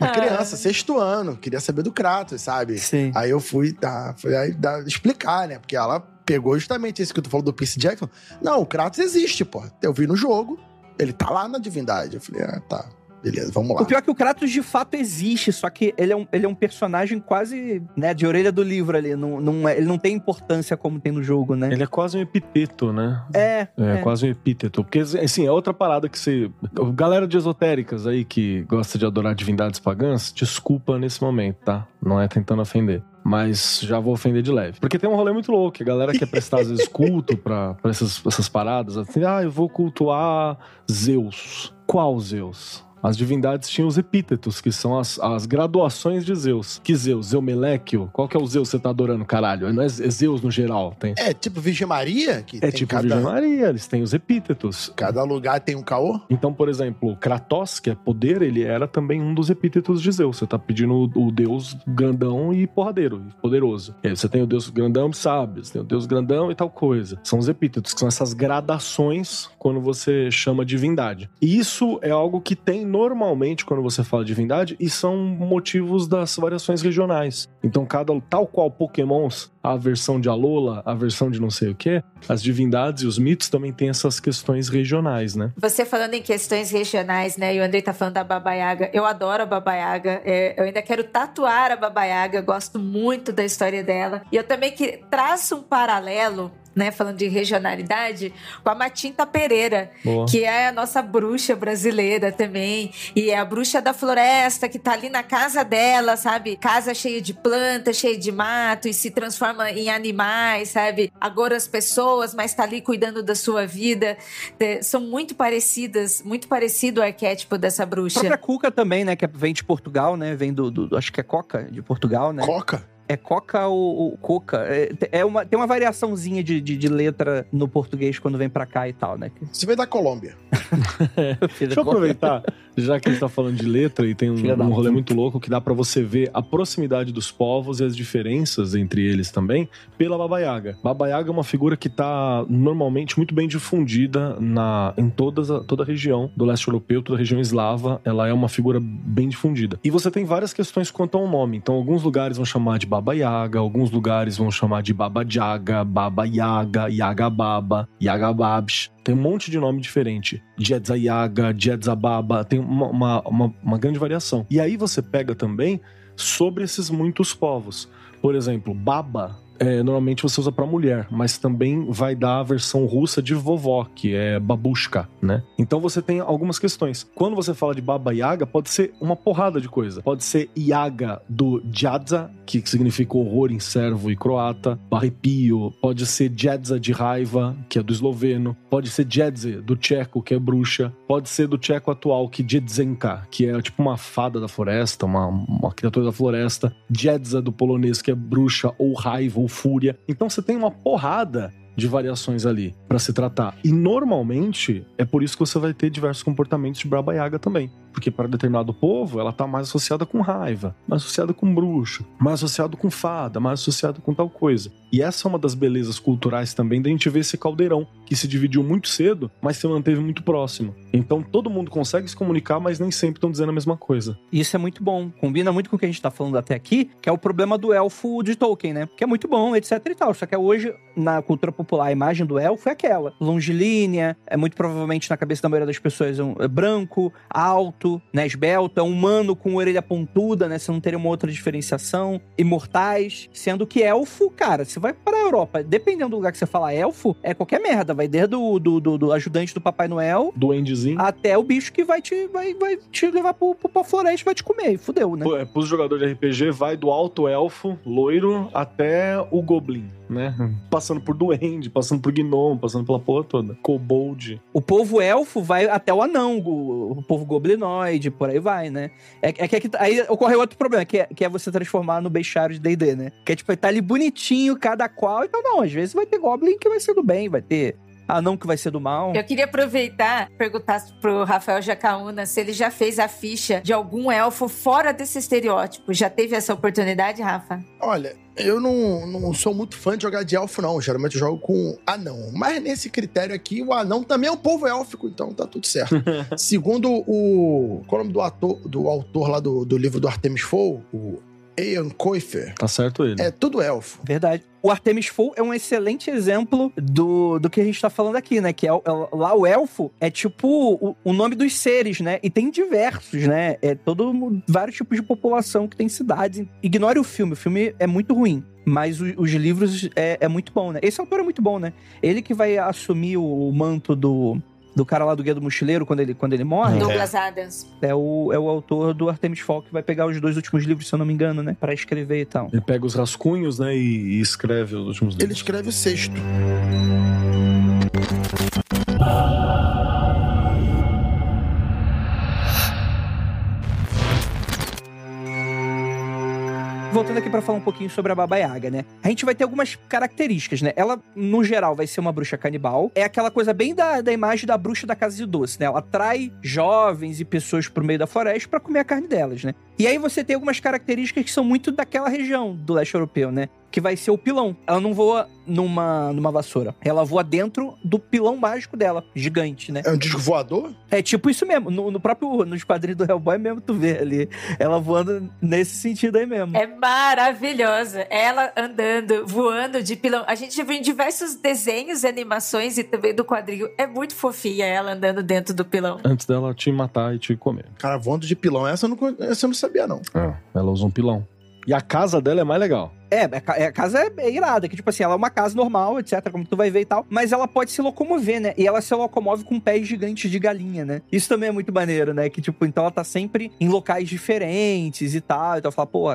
Uma criança, sexto ano, queria saber do Kratos, sabe? Sim. Aí eu fui dar, fui aí dar- explicar, né? Porque ela pegou justamente isso que tu falou do Percy Jackson. Não, o Kratos existe, pô. Eu vi no jogo, ele tá lá na divindade. Eu falei, ah, tá. Beleza, vamos lá. O pior é que o Kratos de fato existe, só que ele é um, ele é um personagem quase, né, de orelha do livro ali. Não, não é- ele não tem importância como tem no jogo, né? Ele é quase um epiteto, né? É, É, é. quase um epíteto. Porque, assim, é outra parada que você. Galera de esotéricas aí que gosta de adorar divindades pagãs, desculpa nesse momento, tá? Não é tentando ofender. Mas já vou ofender de leve. Porque tem um rolê muito louco. A galera quer prestar, às vezes, culto pra, pra essas, essas paradas. Assim, ah, eu vou cultuar Zeus. Qual Zeus? As divindades tinham os epítetos, que são as, as graduações de Zeus. Que Zeus? Zeumeléquio? Qual que é o Zeus que você tá adorando, caralho? Não é Zeus no geral? Tem, É tipo Virgem Maria, que é tipo cada, Virgem Maria, eles têm os epítetos. cada lugar tem um caô. Então, por exemplo, Kratos, que é poder, ele era também um dos epítetos de Zeus. Você tá pedindo o, o deus grandão e porradeiro, e poderoso. E aí você tem o deus grandão e sábio, você tem o deus grandão e tal coisa. São os epítetos, que são essas gradações quando você chama divindade. E isso é algo que tem normalmente quando você fala divindade e são motivos das variações regionais. Então, cada tal qual Pokémons, a versão de Alola, a versão de não sei o que, as divindades e os mitos também têm essas questões regionais, né? Você falando em questões regionais, né? E o Andrei tá falando da Baba Yaga. Eu adoro a Baba Yaga. É, eu ainda quero tatuar a Baba Yaga. Gosto muito da história dela. E eu também que traço um paralelo né, falando de regionalidade, com a Matinta Pereira, Boa. que é a nossa bruxa brasileira também. E é a bruxa da floresta que tá ali na casa dela, sabe? Casa cheia de plantas, cheia de mato e se transforma em animais, sabe? Agora as pessoas, mas tá ali cuidando da sua vida. É, São muito parecidas, muito parecido o arquétipo dessa A bruxa. própria Cuca também, né? Que vem de Portugal, né? Vem do, do- acho que é Coca, de Portugal, né? Coca. É Coca ou, ou Coca. É, é uma, tem uma variaçãozinha de, de, de letra no português quando vem pra cá e tal, né? Você veio da Colômbia. Deixa eu aproveitar, já que a gente tá falando de letra e tem um, um rolê muito louco que dá pra você ver a proximidade dos povos e as diferenças entre eles também pela Baba Yaga. Baba Yaga é uma figura que tá normalmente muito bem difundida na, em todas a, toda a região do leste europeu, toda a região eslava, ela é uma figura bem difundida. E você tem várias questões quanto ao nome. Então, alguns lugares vão chamar de Baba Yaga, alguns lugares vão chamar de Baba Jaga, Baba Yaga, Yaga Baba, Yaga Babs. Tem um monte de nome diferente. Jedza Yaga, Jedza Baba, tem uma, uma, uma, uma grande variação. E aí você pega também sobre esses muitos povos. Por exemplo, Baba. É, normalmente você usa pra mulher, mas também vai dar a versão russa de vovó, que é babushka, né? Então você tem algumas questões. Quando você fala de Baba Yaga, pode ser uma porrada de coisa. Pode ser Yaga do Jadza, que significa horror em servo e croata, arrepio. Pode ser Jedza de raiva, que é do esloveno. Pode ser Jedze do tcheco, que é bruxa. Pode ser do tcheco atual, que é Jedzenka, que é tipo uma fada da floresta, uma, uma criatura da floresta. Jedza do polonês, que é bruxa ou raiva ou fúria. Então você tem uma porrada de variações ali pra se tratar. E normalmente é por isso que você vai ter diversos comportamentos de Braba Yaga também. Porque para determinado povo, ela tá mais associada com raiva, mais associada com bruxa, mais associado com fada, mais associado com tal coisa. E essa é uma das belezas culturais também da gente ver esse caldeirão, que se dividiu muito cedo, mas se manteve muito próximo. Então todo mundo consegue se comunicar, mas nem sempre estão dizendo a mesma coisa. Isso é muito bom. Combina muito com o que a gente tá falando até aqui, que é o problema do elfo de Tolkien, né? Que é muito bom, etc e tal. Só que hoje, na cultura popular, a imagem do elfo é aquela. Longilínea, é muito provavelmente na cabeça da maioria das pessoas um, é branco, alto, né? Esbelto, é humano com orelha pontuda, né? Você não teria uma outra diferenciação. Imortais. Sendo que elfo, cara, você vai para a Europa, dependendo do lugar que você fala elfo, é qualquer merda. Vai desde do, do, do, do ajudante do Papai Noel Duendezinho. até o bicho que vai te, vai, vai te levar pro, pro, pra floresta e vai te comer. Fudeu, né? Pô, é, Pros jogadores de RPG, vai do alto elfo, loiro, até o goblin, né? Passando por duende, passando por gnomo, passando pela porra toda. Kobold. O povo elfo vai até o anão, o, o povo goblinoide, por aí vai, né? É, é que aqui- aí ocorre outro problema, que é, que é você transformar no bestiário de D&D, né? Que é tipo, tá ali bonitinho, cada qual, então não, às vezes vai ter goblin que vai ser do bem, vai ter anão que vai ser do mal. Eu queria aproveitar e perguntar pro Rafael Jacaúna se ele já fez a ficha de algum elfo fora desse estereótipo. Já teve essa oportunidade, Rafa? Olha, eu não, não sou muito fã de jogar de elfo, não. Geralmente eu jogo com anão. Mas nesse critério aqui, o anão também é um povo élfico, então tá tudo certo. Segundo o. Qual é o nome do, ator, do autor lá do, do livro do Artemis Fowl? O Ian Coifer. Tá certo ele. É tudo elfo. Verdade. O Artemis Fowl é um excelente exemplo do, do que a gente tá falando aqui, né? Que é, é- lá o elfo é tipo o, o nome dos seres, né? E tem diversos, né? É todo vários tipos de população que tem cidades. Ignore o filme, o filme é muito ruim. Mas o- os livros é, é muito bom, né? Esse autor é muito bom, né? Ele que vai assumir o, o manto do, do cara lá do Guia do Mochileiro quando ele, quando ele morre. Douglas Adams. É o, é o autor do Artemis Fowl que vai pegar os dois últimos livros, se eu não me engano, né? Pra escrever e tal. Ele pega os rascunhos, né, e, e escreve os últimos Ele livros. escreve o sexto. Voltando aqui pra falar um pouquinho sobre a Baba Yaga, né? A gente vai ter algumas características, né? Ela, no geral, vai ser uma bruxa canibal. É aquela coisa bem da, da imagem da bruxa da casa de doce, né? Ela atrai jovens e pessoas pro meio da floresta pra comer a carne delas, né? E aí você tem algumas características que são muito daquela região do leste europeu, né? Que vai ser o pilão. Ela não voa numa, numa vassoura. Ela voa dentro do pilão mágico dela, gigante, né? É um disco voador? É tipo isso mesmo. No, no próprio, nos quadrinhos do Hellboy mesmo, tu vê ali. Ela voando nesse sentido aí mesmo. É maravilhosa. Ela andando, voando de pilão. A gente já viu em diversos desenhos e animações e também do quadril. É muito fofinha ela andando dentro do pilão. Antes dela te matar e te comer. Cara, voando de pilão. Essa eu não, essa eu não sabia, não. Ela usa um pilão. E a casa dela é mais legal. É, a ca- a casa é, é irada, que tipo assim, ela é uma casa normal, etc, como tu vai ver e tal, mas ela pode se locomover, né? E ela se locomove com pés gigantes de galinha, né? Isso também é muito maneiro, né? Que tipo, então ela tá sempre em locais diferentes e tal. Então fala, pô,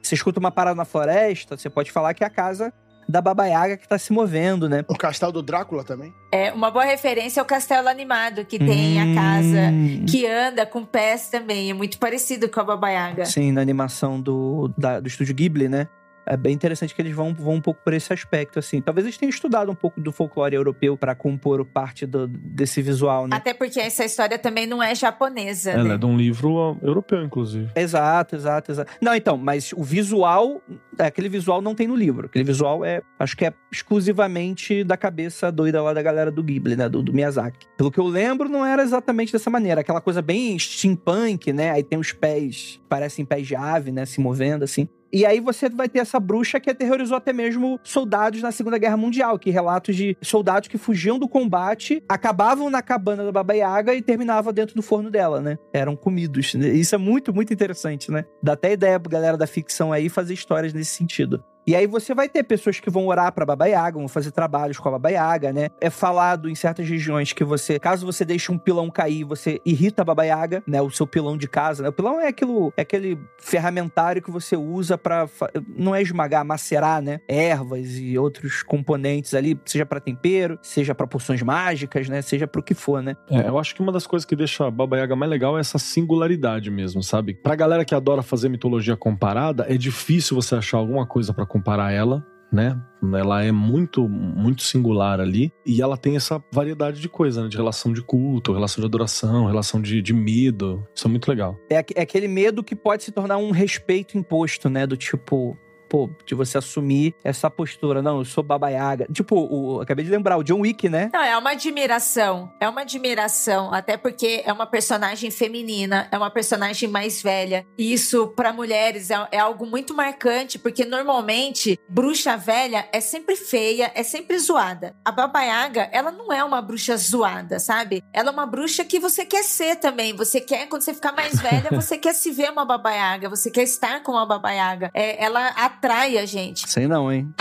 você escuta uma parada na floresta, você pode falar que é a casa da Baba Yaga que tá se movendo, né? O castelo do Drácula também. É uma boa referência ao Castelo Animado, que tem a casa Hum. que anda com pés também. É muito parecido com a Baba Yaga. Sim, na animação do, da- do estúdio Ghibli, né? É bem interessante que eles vão, vão um pouco por esse aspecto, assim. Talvez eles tenham estudado um pouco do folclore europeu pra compor parte do- desse visual, né? Até porque essa história também não é japonesa, Ela né? é de um livro europeu, inclusive. Exato, exato, exato. Não, então, mas o visual, aquele visual não tem no livro. Aquele visual é, acho que é exclusivamente da cabeça doida lá da galera do Ghibli, né? Do, do Miyazaki. Pelo que eu lembro, não era exatamente dessa maneira. Aquela coisa bem steampunk, né? Aí tem os pés, parecem pés de ave, né? Se movendo assim. E aí você vai ter essa bruxa que aterrorizou até mesmo soldados na Segunda Guerra Mundial, que relatos de soldados que fugiam do combate, acabavam na cabana da Baba Yaga e terminavam dentro do forno dela, né? Eram comidos. Isso é muito, muito interessante, né? Dá até ideia pra galera da ficção aí fazer histórias nesse sentido. E aí você vai ter pessoas que vão orar pra Baba Yaga, vão fazer trabalhos com a Baba Yaga, né? É falado em certas regiões que você, caso você deixe um pilão cair, você irrita a Baba Yaga, né? O seu pilão de casa, né? O pilão é aquilo, é aquele ferramentário que você usa pra fa- não é esmagar, macerar, né? Ervas e outros componentes ali, seja pra tempero, seja pra poções mágicas, né? Seja pro que for, né? É, eu acho que uma das coisas que deixa a Baba Yaga mais legal é essa singularidade mesmo, sabe? Pra galera que adora fazer mitologia comparada, é difícil você achar alguma coisa pra comparar ela, né? Ela é muito, muito singular ali e ela tem essa variedade de coisa, né? De relação de culto, relação de adoração, relação de, de medo. Isso é muito legal. É, é aquele medo que pode se tornar um respeito imposto, né? Do tipo, pô, de você assumir essa postura. Não, eu sou Baba Yaga. Tipo, o, acabei de lembrar, o John Wick, né? Não, é uma admiração. É uma admiração, até porque é uma personagem feminina, é uma personagem mais velha. E isso, pra mulheres, é, é algo muito marcante, porque normalmente, bruxa velha é sempre feia, é sempre zoada. A Baba Yaga, ela não é uma bruxa zoada, sabe? Ela é uma bruxa que você quer ser também. Você quer, quando você ficar mais velha, você quer se ver uma Baba Yaga, você quer estar com uma Baba Yaga. É, ela atrai a gente. Sei não, hein?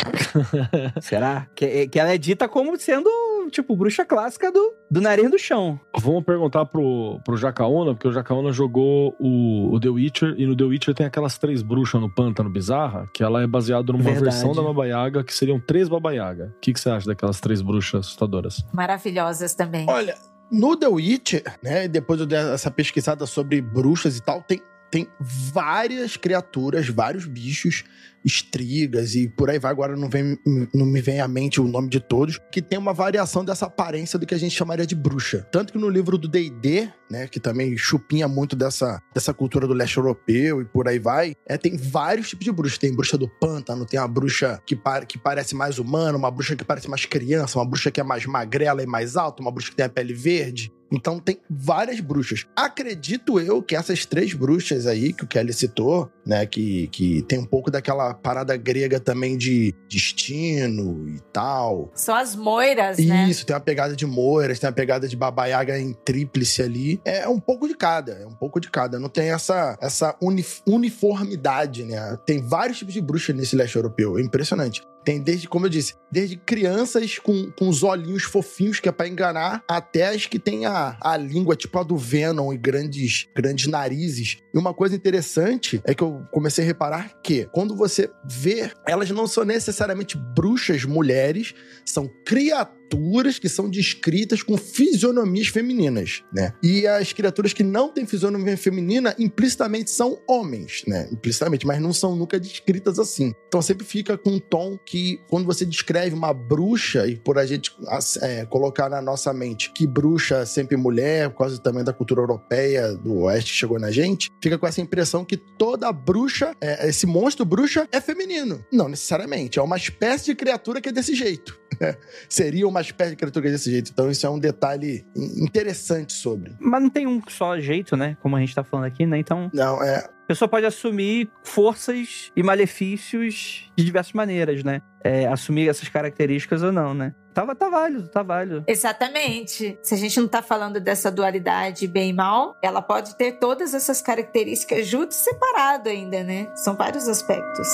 Será? Que, que ela é dita como sendo, tipo, bruxa clássica do, do nariz do chão. Vamos perguntar pro, pro Jacaúna, porque o Jacaúna jogou o, o The Witcher, e no The Witcher tem aquelas três bruxas no pântano bizarra, que ela é baseada numa Verdade. versão da Baba Yaga, que seriam três Baba Yaga. O que, que você acha daquelas três bruxas assustadoras? Maravilhosas também. Olha, no The Witcher, né, depois eu dei essa pesquisada sobre bruxas e tal, tem, tem várias criaturas, vários bichos, estrigas e por aí vai. Agora não, vem, não me vem à mente o nome de todos, que tem uma variação dessa aparência do que a gente chamaria de bruxa. Tanto que no livro do D&D, né, que também chupinha muito dessa, dessa cultura do leste europeu e por aí vai, é, tem vários tipos de bruxa. Tem bruxa do pântano, tem a bruxa que, pa- que parece mais humana, uma bruxa que parece mais criança, uma bruxa que é mais magrela e mais alta, uma bruxa que tem a pele verde. Então tem várias bruxas. Acredito eu que essas três bruxas aí que o Kelly citou, né, que, que tem um pouco daquela parada grega também de destino e tal. São as moiras, né? Isso, tem uma pegada de moiras, tem uma pegada de babaiaga em tríplice ali. É um pouco de cada, é um pouco de cada. Não tem essa, essa uni- uniformidade, né? Tem vários tipos de bruxa nesse leste europeu. É impressionante. Tem desde, como eu disse, desde crianças com, com os olhinhos fofinhos, que é pra enganar, até as que têm a, a língua tipo a do Venom e grandes, grandes narizes. E uma coisa interessante é que eu comecei a reparar que quando você vê, elas não são necessariamente bruxas mulheres, são criaturas que são descritas com fisionomias femininas, né? E as criaturas que não têm fisionomia feminina implicitamente são homens, né? Implicitamente, mas não são nunca descritas assim. Então sempre fica com um tom que quando você descreve uma bruxa e por a gente é, colocar na nossa mente que bruxa é sempre mulher, por causa também da cultura europeia do oeste que chegou na gente, fica com essa impressão que toda bruxa, é, esse monstro bruxa é feminino. Não necessariamente, é uma espécie de criatura que é desse jeito. Seria uma espécie de criatura que é desse jeito. Então isso é um detalhe in- interessante sobre. Mas não tem um só jeito, né? Como a gente tá falando aqui, né? Então, Não, é, a pessoa pode assumir forças e malefícios de diversas maneiras, né? É, assumir essas características ou não, né? Tá, tá válido, tá válido. Exatamente. Se a gente não tá falando dessa dualidade bem e mal, ela pode ter todas essas características junto e separado ainda, né? São vários aspectos.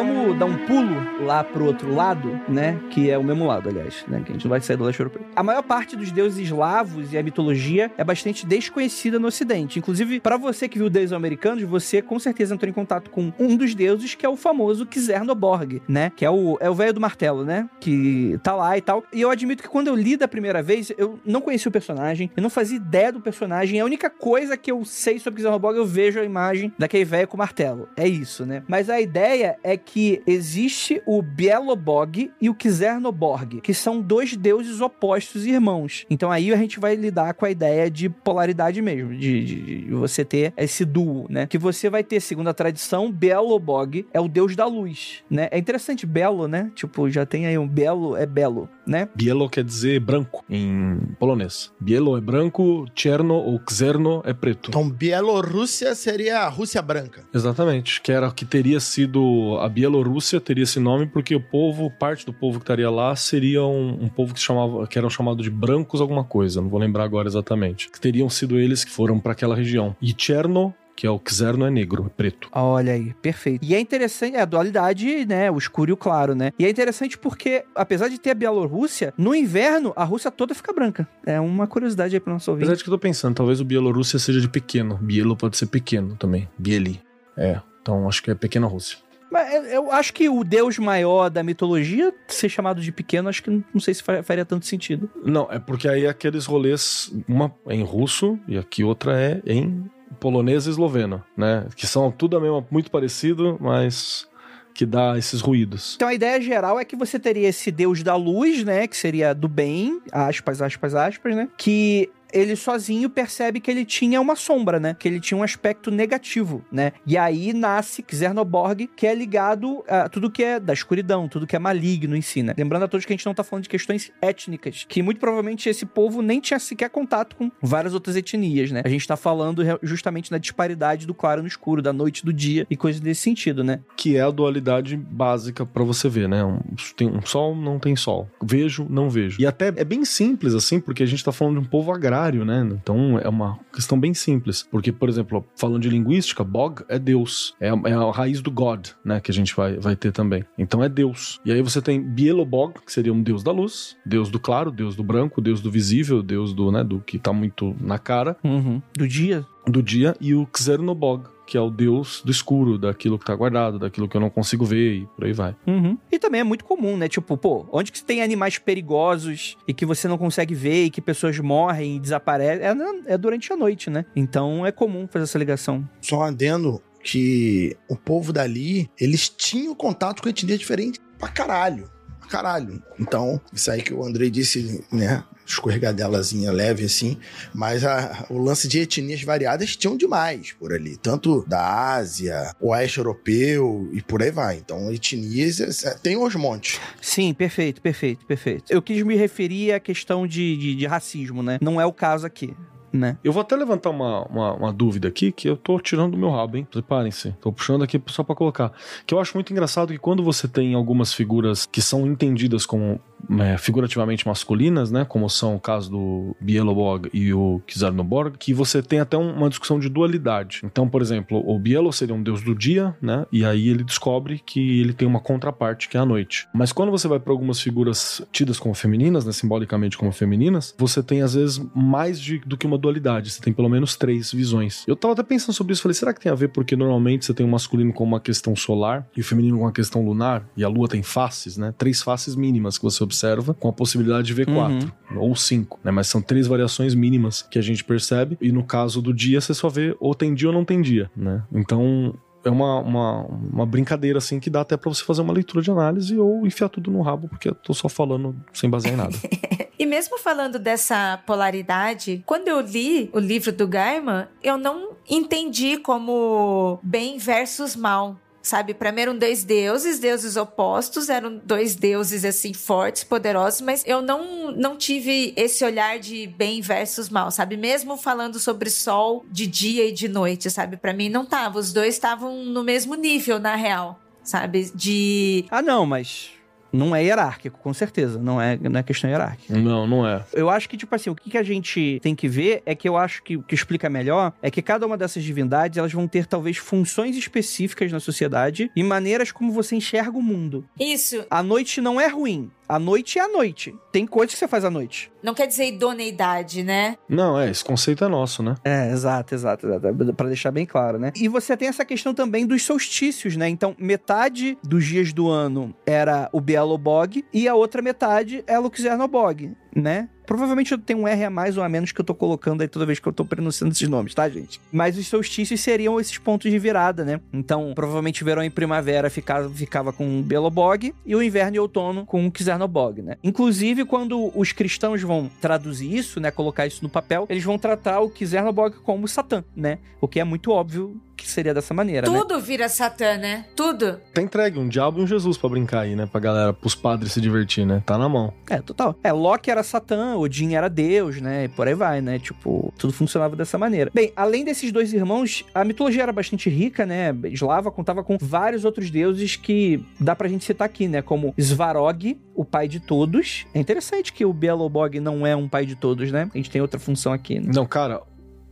Vamos dar um pulo lá pro outro lado, né? Que é o mesmo lado, aliás, né? Que a gente não vai sair do leste europeu. A maior parte dos deuses eslavos e a mitologia é bastante desconhecida no ocidente. Inclusive, para você que viu deuses americanos, você com certeza entrou em contato com um dos deuses, que é o famoso Kizernoborg, né? Que é o é o velho do martelo, né? Que tá lá e tal. E eu admito que quando eu li da primeira vez, eu não conhecia o personagem, eu não fazia ideia do personagem. A única coisa que eu sei sobre Kizernoborg, eu vejo a imagem daquele velho com martelo. É isso, né? Mas a ideia é que existe o Bielobog e o Kizernoborg, que são dois deuses opostos e irmãos. Então aí a gente vai lidar com a ideia de polaridade mesmo, de, de- de você ter esse duo, né? Que você vai ter, segundo a tradição, Bielobog é o deus da luz, né? É interessante, belo, né? Tipo, já tem aí um belo, é belo, né? Bielo quer dizer branco em polonês. Bielo é branco, Cherno ou Czerno é preto. Então, Bielorrússia seria a Rússia branca. Exatamente, que era que teria sido a Bielorrússia teria esse nome porque o povo, parte do povo que estaria lá seria um, um povo que chamava, que eram chamados de brancos alguma coisa, não vou lembrar agora exatamente. Que teriam sido eles que foram para aquela região. E Cherno, que é o Czerno é negro, é preto. Olha aí, perfeito. E é interessante, é a dualidade, né? O escuro e o claro, né? E é interessante porque, apesar de ter a Bielorrússia, no inverno a Rússia toda fica branca. É uma curiosidade aí pro nosso Apesar ouvinte. de que eu tô pensando, talvez o Bielorrússia seja de pequeno. Bielo pode ser pequeno também. Bieli. É, então acho que é pequena Rússia. Mas eu- acho que o deus maior da mitologia ser chamado de pequeno, acho que não sei se fa- faria tanto sentido. Não, é porque aí aqueles rolês, uma é em russo e aqui outra é em polonês e esloveno, né? Que são tudo a mesma, muito parecido, mas que dá esses ruídos. Então a ideia geral é que você teria esse deus da luz, né? Que seria do bem, aspas, aspas, aspas, né? Que ele sozinho percebe que ele tinha uma sombra, né? Que ele tinha um aspecto negativo, né? E aí nasce Xernoborg, que é ligado a tudo que é da escuridão, tudo que é maligno em si, né? Lembrando a todos que a gente não tá falando de questões étnicas, que muito provavelmente esse povo nem tinha sequer contato com várias outras etnias, né? A gente tá falando justamente da disparidade do claro no escuro, da noite do dia e coisas desse sentido, né? Que é a dualidade básica pra você ver, né? Um, tem um sol, não tem sol. Vejo, não vejo. E até é bem simples, assim, porque a gente tá falando de um povo agrário, né? Então é uma questão bem simples. Porque, por exemplo, falando de linguística, Bog é Deus. É a, é a raiz do God, né? Que a gente vai, vai ter também. Então é Deus. E aí você tem Bielobog, que seria um deus da luz, deus do claro, deus do branco, deus do visível, deus do, né, do que tá muito na cara, Uhum. Do dia. do dia, e o Xernobog, que é o deus do escuro, daquilo que tá guardado, daquilo que eu não consigo ver e por aí vai. Uhum. E também é muito comum, né? Tipo, pô, onde que tem animais perigosos e que você não consegue ver e que pessoas morrem e desaparecem? É, na- é durante a noite, né? Então é comum fazer essa ligação. Só adendo que o povo dali, eles tinham contato com etnia diferente pra caralho. Pra caralho. Então, isso aí que o Andrei disse, né? Escorregadelazinha leve assim. Mas a- o lance de etnias variadas tinham demais por ali. Tanto da Ásia, oeste europeu e por aí vai. Então, etnias é- tem os montes. Sim, perfeito, perfeito, perfeito. Eu quis me referir à questão de, de, de racismo, né? Não é o caso aqui, né? Eu vou até levantar uma, uma, uma dúvida aqui que eu tô tirando do meu rabo, hein? Preparem-se. Tô puxando aqui só pra colocar. Que eu acho muito engraçado que quando você tem algumas figuras que são entendidas como é, figurativamente masculinas, né? Como são o caso do Bielobog e o Kizarnoborg, que você tem até um- uma discussão de dualidade. Então, por exemplo, o Bielo seria um deus do dia, né? E aí ele descobre que ele tem uma contraparte que é a noite. Mas quando você vai para algumas figuras tidas como femininas, né? Simbolicamente como femininas, você tem às vezes mais de- do que uma dualidade. Você tem pelo menos três visões. Eu tava até pensando sobre isso. Falei, será que tem a ver porque normalmente você tem o masculino com uma questão solar e o feminino com uma questão lunar? E a lua tem faces, né? Três faces mínimas que você observa, com a possibilidade de ver Uhum. quatro ou cinco, né? Mas são três variações mínimas que a gente percebe. E no caso do dia, você só vê ou tem dia ou não tem dia, né? Então. É uma, uma, uma brincadeira, assim, que dá até pra você fazer uma leitura de análise ou enfiar tudo no rabo, porque eu tô só falando sem basear em nada. E mesmo falando dessa polaridade, quando eu li o livro do Gaiman, eu não entendi como bem versus mal. Sabe? Pra mim eram dois deuses, deuses opostos, eram dois deuses assim fortes, poderosos, mas eu não não tive esse olhar de bem versus mal, sabe? Mesmo falando sobre sol de dia e de noite, sabe? Pra mim não tava, os dois estavam no mesmo nível na real, sabe? De Ah, não, mas não é hierárquico, com certeza. Não é, não é questão hierárquica. Não, não é. Eu acho que, tipo assim, o que que a gente tem que ver é que eu acho que o que explica melhor é que cada uma dessas divindades elas vão ter talvez funções específicas na sociedade e maneiras como você enxerga o mundo. isso A noite não é ruim. A noite é a noite. Tem coisas que você faz à noite. não quer dizer idoneidade, né? Não, é, esse conceito é nosso, né? É, exato, exato, exato. Pra deixar bem claro, né? E você tem essa questão também dos solstícios, né? Então, metade dos dias do ano era o Bielobog e a outra metade é Luxernobog, né? Provavelmente eu tenho um R a mais ou a menos que eu tô colocando aí toda vez que eu tô pronunciando esses nomes, tá, gente? Mas os solstícios seriam esses pontos de virada, né? Então, provavelmente verão e primavera ficava, ficava com Belobog e o inverno e outono com o Kizernobog, né? Inclusive, quando os cristãos vão traduzir isso, né? Colocar isso no papel, eles vão tratar o Kizernobog como Satã, né? O que é muito óbvio que seria dessa maneira, né? Tudo vira Satã, né? Tudo. Tá entregue um diabo e um Jesus pra brincar aí, né? Pra galera, pros padres se divertir, né? Tá na mão. É, total. É, Loki era Satã, Odin era Deus, né? E por aí vai, né? Tipo, tudo funcionava dessa maneira. Bem, além desses dois irmãos, a mitologia era bastante rica, né? Eslava contava com vários outros deuses que dá pra gente citar aqui, né? Como Svarog, o pai de todos. É interessante que o Belobog não é um pai de todos, né? A gente tem outra função aqui, né? Não, cara,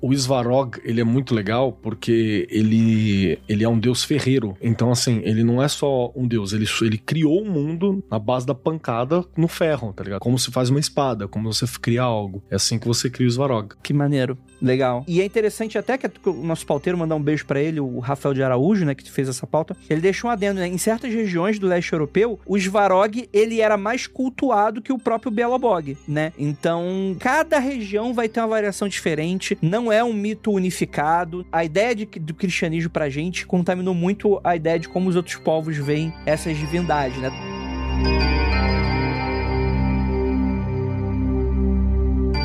o Svarog, ele é muito legal porque ele, ele é um deus ferreiro. Então, assim, ele não é só um deus, ele, ele criou o mundo na base da pancada no ferro, tá ligado? Como se faz uma espada, como você cria algo. É assim que você cria o Svarog. Que maneiro. Legal. E é interessante até que o nosso pauteiro mandar um beijo pra ele, o Rafael de Araújo, né, que fez essa pauta. Ele deixou um adendo, né? Em certas regiões do leste europeu, o Svarog, ele era mais cultuado que o próprio Belobog, né? Então, cada região vai ter uma variação diferente, não é um mito unificado. A ideia de, do cristianismo pra gente contaminou muito a ideia de como os outros povos veem essas divindades, né?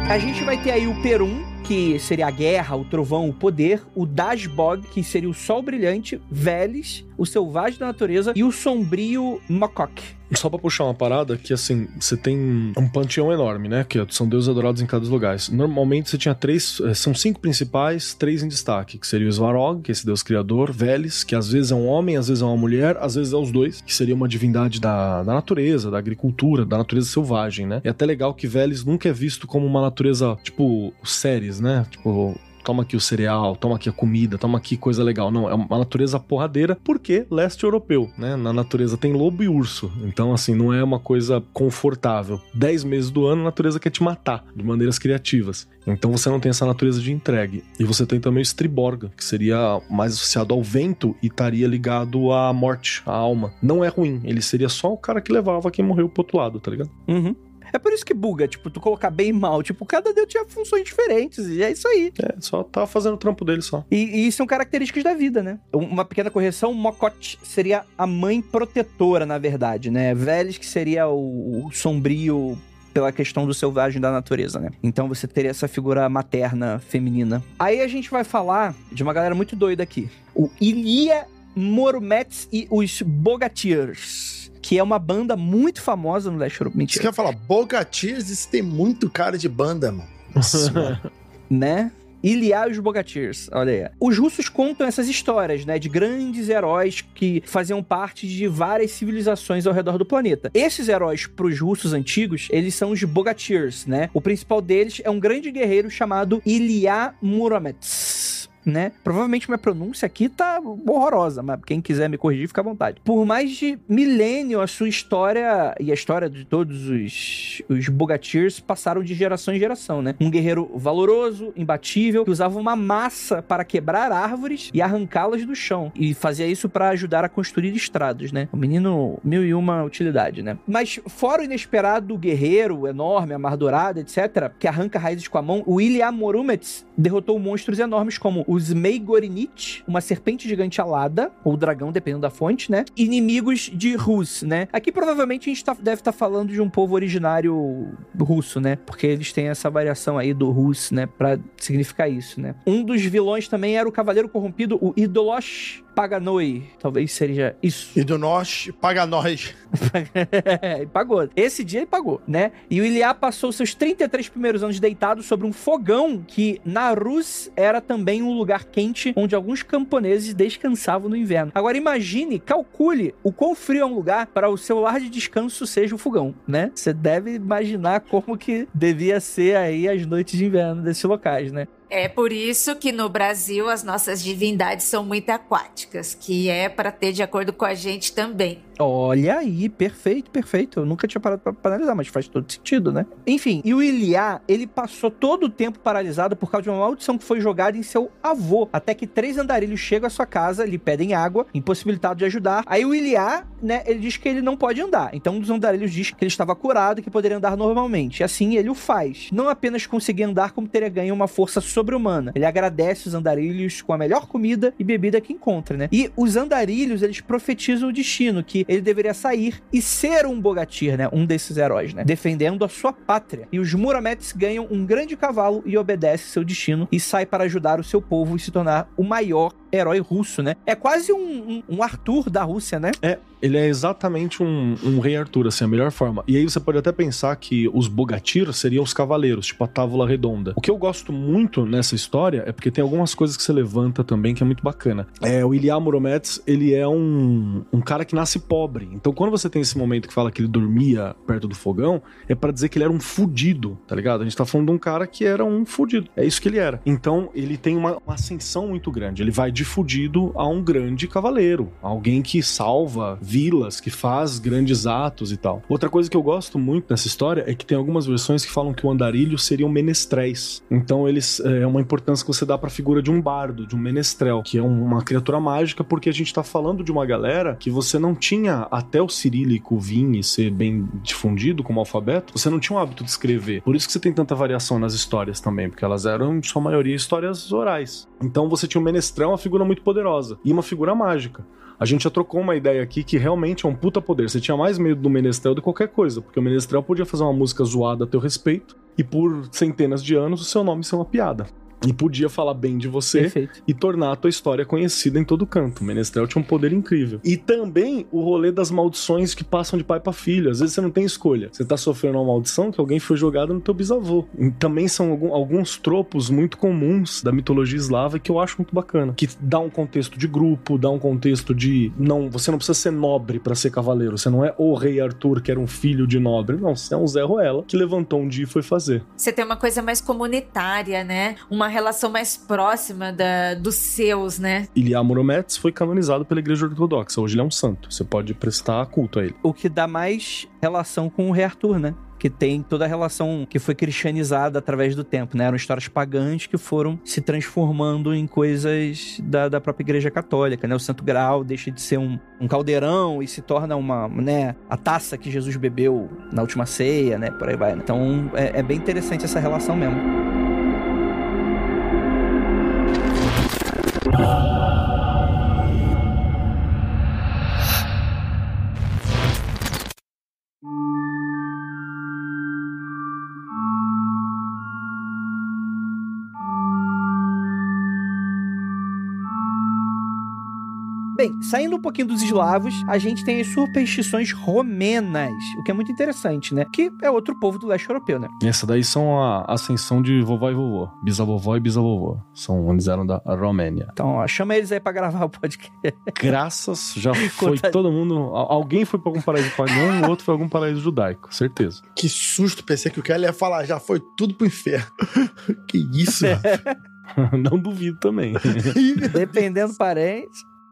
A gente vai ter aí o Perum, que seria a guerra, o trovão, o poder, o Dashbog, que seria o sol brilhante, Veles, o selvagem da natureza e o sombrio Mokok. Só pra puxar uma parada, que assim, você tem um panteão enorme, né? Que são deuses adorados em cada dos lugares. Normalmente você tinha três, eh, são cinco principais, três em destaque, que seria o Svarog, que é esse deus criador, Veles, que às vezes é um homem, às vezes é uma mulher, às vezes é os dois, que seria uma divindade da, da natureza, da agricultura, da natureza selvagem, né? É até legal que Veles nunca é visto como uma natureza, tipo, séries, né? Tipo, toma aqui o cereal, toma aqui a comida, toma aqui coisa legal. Não, é uma natureza porradeira, porque leste europeu, né? Na natureza tem lobo e urso. Então, assim, não é uma coisa confortável. Dez meses do ano, a natureza quer te matar de maneiras criativas. Então você não tem essa natureza de entregue. E você tem também o Striborga, que seria mais associado ao vento e estaria ligado à morte, à alma. Não é ruim, ele seria só o cara que levava quem morreu pro outro lado, tá ligado? Uhum. É por isso que buga, tipo, tu colocar bem e mal. Tipo, cada deus tinha funções diferentes, e é isso aí. É, só tava fazendo o trampo dele só. E, e são características da vida, né? Uma pequena correção, Mokot seria a mãe protetora, na verdade, né? Veles, que seria o, o sombrio pela questão do selvagem da natureza, né? Então você teria essa figura materna, feminina. Aí a gente vai falar de uma galera muito doida aqui. O Ilia Mormets e os Bogatirs. Que é uma banda muito famosa no leste europeu. Você quer falar Bogatirs? Isso tem muito cara de banda, mano. Nossa, né? Iliá e os Bogatirs, olha aí. Os russos contam essas histórias, né, de grandes heróis que faziam parte de várias civilizações ao redor do planeta. Esses heróis, pros russos antigos, eles são os Bogatirs, né? O principal deles é um grande guerreiro chamado Ilya Muromets. Né? Provavelmente minha pronúncia aqui tá horrorosa, mas quem quiser me corrigir, fica à vontade. Por mais de milênio, a sua história e a história de todos os, os Bogatirs passaram de geração em geração, né? Um guerreiro valoroso, imbatível, que usava uma massa para quebrar árvores e arrancá-las do chão. E fazia isso para ajudar a construir estrados, né? O menino, mil e uma utilidade, né? Mas fora o inesperado guerreiro enorme, amardourado, etc., que arranca raízes com a mão, o Ilya Morumets derrotou monstros enormes como o Zmeigorinit, uma serpente gigante alada, ou dragão, dependendo da fonte, né? Inimigos de Rus, né? Aqui provavelmente a gente tá- deve estar falando de um povo originário russo, né? Porque eles têm essa variação aí do Rus, né? Pra significar isso, né? Um dos vilões também era o cavaleiro corrompido, o Idolosh, paga noi. Talvez seja isso. E do norte, paga nós. e pagou. Esse dia ele pagou, né? E o Iliá passou seus 33 primeiros anos deitado sobre um fogão que na Rus era também um lugar quente onde alguns camponeses descansavam no inverno. Agora imagine, calcule o quão frio é um lugar para o seu lar de descanso seja o fogão, né? Você deve imaginar como que devia ser aí as noites de inverno desses locais, né? É por isso que no Brasil as nossas divindades são muito aquáticas, que é para ter de acordo com a gente também. Olha aí, perfeito, perfeito. Eu nunca tinha parado pra analisar, mas faz todo sentido, né? Enfim, e o Iliá, ele passou todo o tempo paralisado por causa de uma maldição que foi jogada em seu avô. Até que três andarilhos chegam à sua casa, lhe pedem água, impossibilitado de ajudar. Aí o Iliá, né, ele diz que ele não pode andar. Então um dos andarilhos diz que ele estava curado e que poderia andar normalmente. E assim ele o faz. Não apenas conseguir andar, como teria ganho uma força sobre-humana. Ele agradece os andarilhos com a melhor comida e bebida que encontra, né? E os andarilhos, eles profetizam o destino, que ele deveria sair e ser um Bogatir, né? Um desses heróis, né? Defendendo a sua pátria. E os Murametes ganham um grande cavalo e obedece seu destino e sai para ajudar o seu povo e se tornar o maior herói russo, né? É quase um, um, Arthur da Rússia, né? É, ele é exatamente um, um, rei Arthur, assim, a melhor forma. E aí você pode até pensar que os Bogatir seriam os cavaleiros, tipo a tábula redonda. O que eu gosto muito nessa história é porque tem algumas coisas que você levanta também que é muito bacana. É, o Ilya Muromets, ele é um, um cara que nasce pobre. Então quando você tem esse momento que fala que ele dormia perto do fogão, é para dizer que ele era um fudido, tá ligado? A gente tá falando de um cara que era um fudido. É isso que ele era. Então ele tem uma, uma ascensão muito grande. Ele vai de fudido a um grande cavaleiro. Alguém que salva vilas, que faz grandes atos e tal. Outra coisa que eu gosto muito nessa história é que tem algumas versões que falam que o andarilho seriam menestréis. Então eles é uma importância que você dá para a figura de um bardo, de um menestrel, que é uma criatura mágica porque a gente tá falando de uma galera que você não tinha até o cirílico vir e ser bem difundido como alfabeto, você não tinha o hábito de escrever. Por isso que você tem tanta variação nas histórias também, porque elas eram, em sua maioria, histórias orais. Então você tinha um menestrel, uma figura muito poderosa e uma figura mágica. A gente já trocou uma ideia aqui que realmente é um puta poder. Você tinha mais medo do Menestrel do que qualquer coisa, porque o Menestrel podia fazer uma música zoada a teu respeito e por centenas de anos o seu nome ser uma piada e podia falar bem de você Perfeito. e tornar a tua história conhecida em todo canto. O Menestrel tinha um poder incrível. E também o rolê das maldições que passam de pai para filho. Às vezes você não tem escolha. Você tá sofrendo uma maldição que alguém foi jogado no teu bisavô. E também são alguns tropos muito comuns da mitologia eslava que eu acho muito bacana. Que dá um contexto de grupo, dá um contexto de. Não, você não precisa ser nobre para ser cavaleiro. Você não é o rei Arthur, que era um filho de nobre. Não, você é um Zé Ruela que levantou um dia e foi fazer. Você tem uma coisa mais comunitária, né? Uma relação mais próxima da, dos seus, né? Ilya Muromets foi canonizado pela Igreja Ortodoxa. Hoje ele é um santo. Você pode prestar culto a ele. O que dá mais relação com o rei Arthur, né? que tem toda a relação que foi cristianizada através do tempo, né? Eram histórias pagãs que foram se transformando em coisas da, da própria igreja católica, né? O Santo Graal deixa de ser um, um caldeirão e se torna uma, né? A taça que Jesus bebeu na última ceia, né? Por aí vai. Né? Então é, é bem interessante essa relação mesmo. you Bem, saindo um pouquinho dos eslavos, a gente tem as superstições romenas, o que é muito interessante, né? Que é outro povo do leste europeu, né? Essa daí são a ascensão de vovó e vovô. Bisavovó e bisavovô. São eles eram da Romênia. Então, ó, chama eles aí pra gravar o podcast. Graças, já foi Conta- todo mundo. Alguém foi pra algum paraíso pagão, o outro foi algum paraíso judaico, certeza. Que susto, pensei que o Kelly ia falar, já foi tudo pro inferno. que isso, mano. Não duvido também. Dependendo do parente.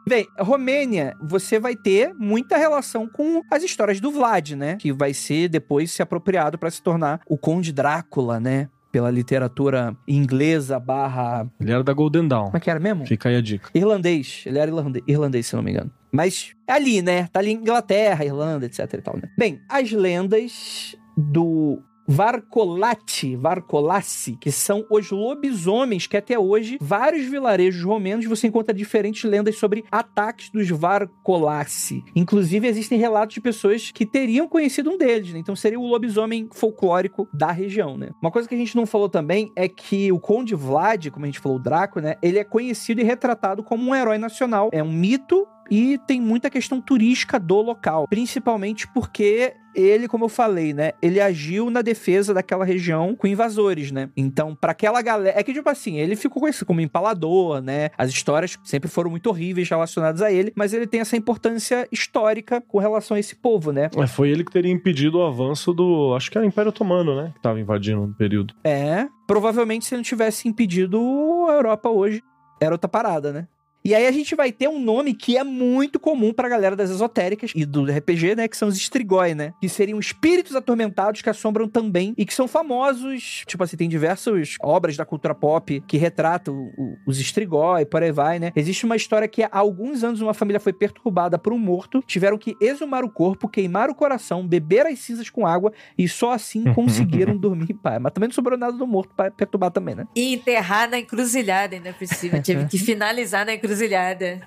Bem, Romênia, você vai ter muita relação com as histórias do Vlad, né? Que vai ser depois se apropriado para se tornar o Conde Drácula, né? Pela literatura inglesa barra. Ele era da Golden Dawn. Como é que era mesmo? Fica aí a dica. Irlandês. Ele era irlandês, irlandês, se não me engano. Mas é ali, né? Tá ali em Inglaterra, Irlanda, etc e tal, né? Bem, as lendas do Varcolati, Varcolassi, que são os lobisomens que até hoje vários vilarejos romanos você encontra diferentes lendas sobre ataques dos Varcolassi. Inclusive existem relatos de pessoas que teriam conhecido um deles, né? Então seria o lobisomem folclórico da região, né? Uma coisa que a gente não falou também é que o Conde Vlad, como a gente falou, o Draco, né? Ele é conhecido e retratado como um herói nacional. É um mito e tem muita questão turística do local, principalmente porque ele, como eu falei, né, ele agiu na defesa daquela região com invasores, né? Então, para aquela galera, é que tipo assim, ele ficou conhecido como empalador, né? As histórias sempre foram muito horríveis relacionadas a ele, mas ele tem essa importância histórica com relação a esse povo, né? É, foi ele que teria impedido o avanço do, acho que era o Império Otomano, né, que tava invadindo no período. É, provavelmente se ele não tivesse impedido a Europa hoje, era outra parada, né? E aí a gente vai ter um nome que é muito comum pra galera das esotéricas e do RPG, né? Que são os Strigoi, né? Que seriam espíritos atormentados que assombram também e que são famosos. Tipo assim, tem diversas obras da cultura pop que retratam o- os Strigoi, por aí vai, né? Existe uma história que há alguns anos uma família foi perturbada por um morto, tiveram que exumar o corpo, queimar o coração, beber as cinzas com água e só assim conseguiram dormir em paz. Mas também não sobrou nada do morto pra perturbar também, né? E enterrar na encruzilhada ainda por cima. Tive que finalizar na encruzilhada.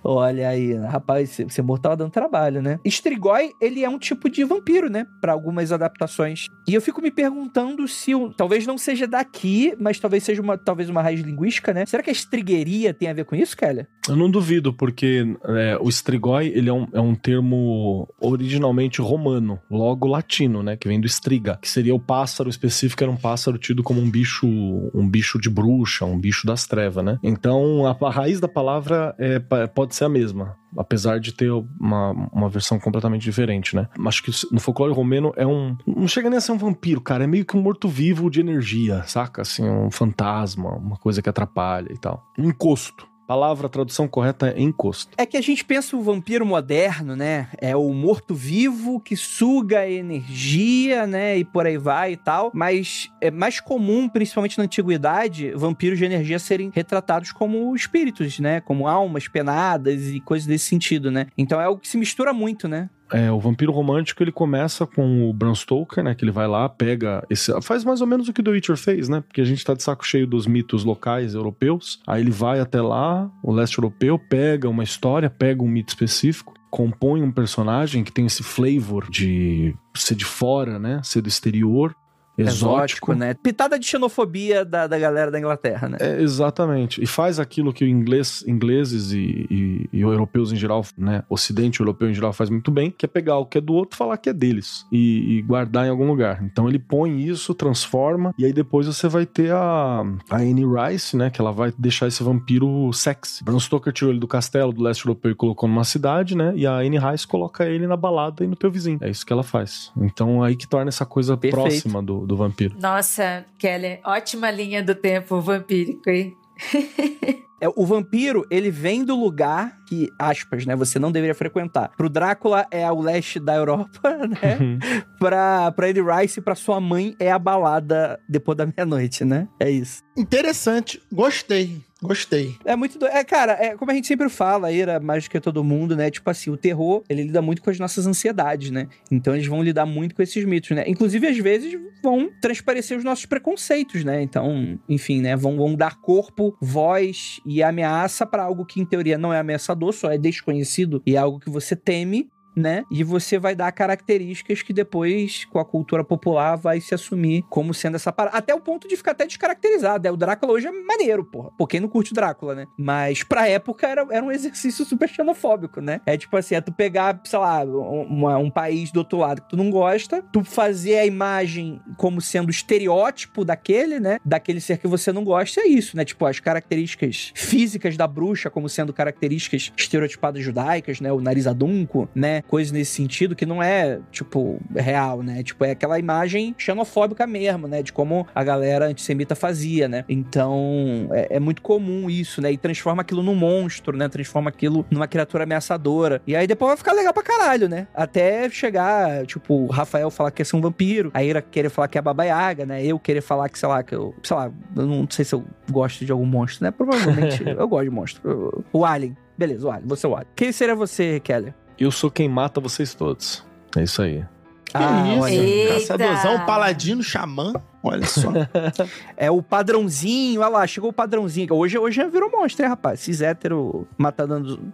Olha aí, rapaz, morto tava dando trabalho, né? Strigoi, ele é um tipo de vampiro, né? Pra algumas adaptações. E eu fico me perguntando se, o- talvez não seja daqui, mas talvez seja uma, talvez uma raiz linguística, né? Será que a estrigueria tem a ver com isso, Kelly? Eu não duvido, porque é, o strigoi ele é, um, é um termo originalmente romano, logo latino, né? Que vem do striga, que seria o pássaro específico, era um pássaro tido como um bicho, um bicho de bruxa, um bicho das trevas, né? Então a, a raiz da palavra é, pode ser a mesma. Apesar de ter uma, uma versão completamente diferente, né? Acho que no folclore romeno é um. Não chega nem a ser um vampiro, cara. É meio que um morto-vivo de energia, saca? Assim, um fantasma, uma coisa que atrapalha e tal. Um encosto. Palavra, tradução correta é encosto. É que a gente pensa o vampiro moderno, né? É o morto-vivo que suga energia, né? E por aí vai e tal. Mas é mais comum, principalmente na antiguidade, vampiros de energia serem retratados como espíritos, né? Como almas penadas e coisas desse sentido, né? Então é algo que se mistura muito, né? É, o vampiro romântico ele começa com o Bram Stoker, né? Que ele vai lá, pega esse. Faz mais ou menos o que The Witcher fez, né? Porque a gente tá de saco cheio dos mitos locais europeus. Aí ele vai até lá, o leste europeu, pega uma história, pega um mito específico, compõe um personagem que tem esse flavor de ser de fora, né? Ser do exterior. Exótico, né? Pitada de xenofobia da, da galera da Inglaterra, né? É, exatamente. E faz aquilo que o inglês, ingleses e, e, e europeus em geral, né? Ocidente europeu em geral faz muito bem, que é pegar o que é do outro e falar que é deles. E, e guardar em algum lugar. Então ele põe isso, transforma, e aí depois você vai ter a, a Anne Rice, né? Que ela vai deixar esse vampiro sexy. Bram Stoker tirou ele do castelo do leste europeu e colocou numa cidade, né? E a Anne Rice coloca ele na balada e no teu vizinho. É isso que ela faz. Então aí que torna essa coisa Perfeito. próxima do, do vampiro. Nossa, Kelly, ótima linha do tempo vampírico, hein? É, o vampiro, ele vem do lugar que, aspas, né, você não deveria frequentar. Pro Drácula é o leste da Europa, né? Uhum. pra, pra Eddie Rice e pra sua mãe é a balada depois da meia-noite, né? É isso. Interessante. Gostei. Gostei. É muito do... É, cara, é como a gente sempre fala, Ira, mais do que todo mundo, né? Tipo assim, o terror, ele lida muito com as nossas ansiedades, né? Então eles vão lidar muito com esses mitos, né? Inclusive, às vezes, vão transparecer os nossos preconceitos, né? Então, enfim, né? Vão, vão dar corpo, voz e ameaça pra algo que, em teoria, não é ameaçador, só é desconhecido e é algo que você teme. Né? E você vai dar características que depois, com a cultura popular, vai se assumir como sendo essa parada. Até o ponto de ficar até descaracterizado. É, o Drácula hoje é maneiro, porra. Por quem não curte o Drácula, né? Mas pra época era, era um exercício super xenofóbico, né? É tipo assim, é tu pegar, sei lá, um, um país do outro lado que tu não gosta, tu fazer a imagem como sendo o estereótipo daquele, né? Daquele ser que você não gosta, é isso, né? Tipo, as características físicas da bruxa como sendo características estereotipadas judaicas, né? O nariz adunco, né? Coisas nesse sentido que não é, tipo, real, né? Tipo, é aquela imagem xenofóbica mesmo, né? De como a galera antissemita fazia, né? Então, é, é muito comum isso, né? E transforma aquilo num monstro, né? Transforma aquilo numa criatura ameaçadora. E aí depois vai ficar legal pra caralho, né? Até chegar, tipo, o Rafael falar que é ser um vampiro, a Ira querer falar que é a Baba Yaga, né? Eu querer falar que, sei lá, que eu... Sei lá, eu não sei se eu gosto de algum monstro, né? Provavelmente eu gosto de monstro. O Alien. Beleza, o Alien. Você é o Alien. Quem seria você, Kelly? Eu sou quem mata vocês todos. É isso aí. Que Ah, isso? olha. Eita. Caçadorzão, paladino, xamã. Olha só. É o padrãozinho, olha lá, chegou o padrãozinho. Hoje, hoje já virou monstro, hein, rapaz? Esses hétero matando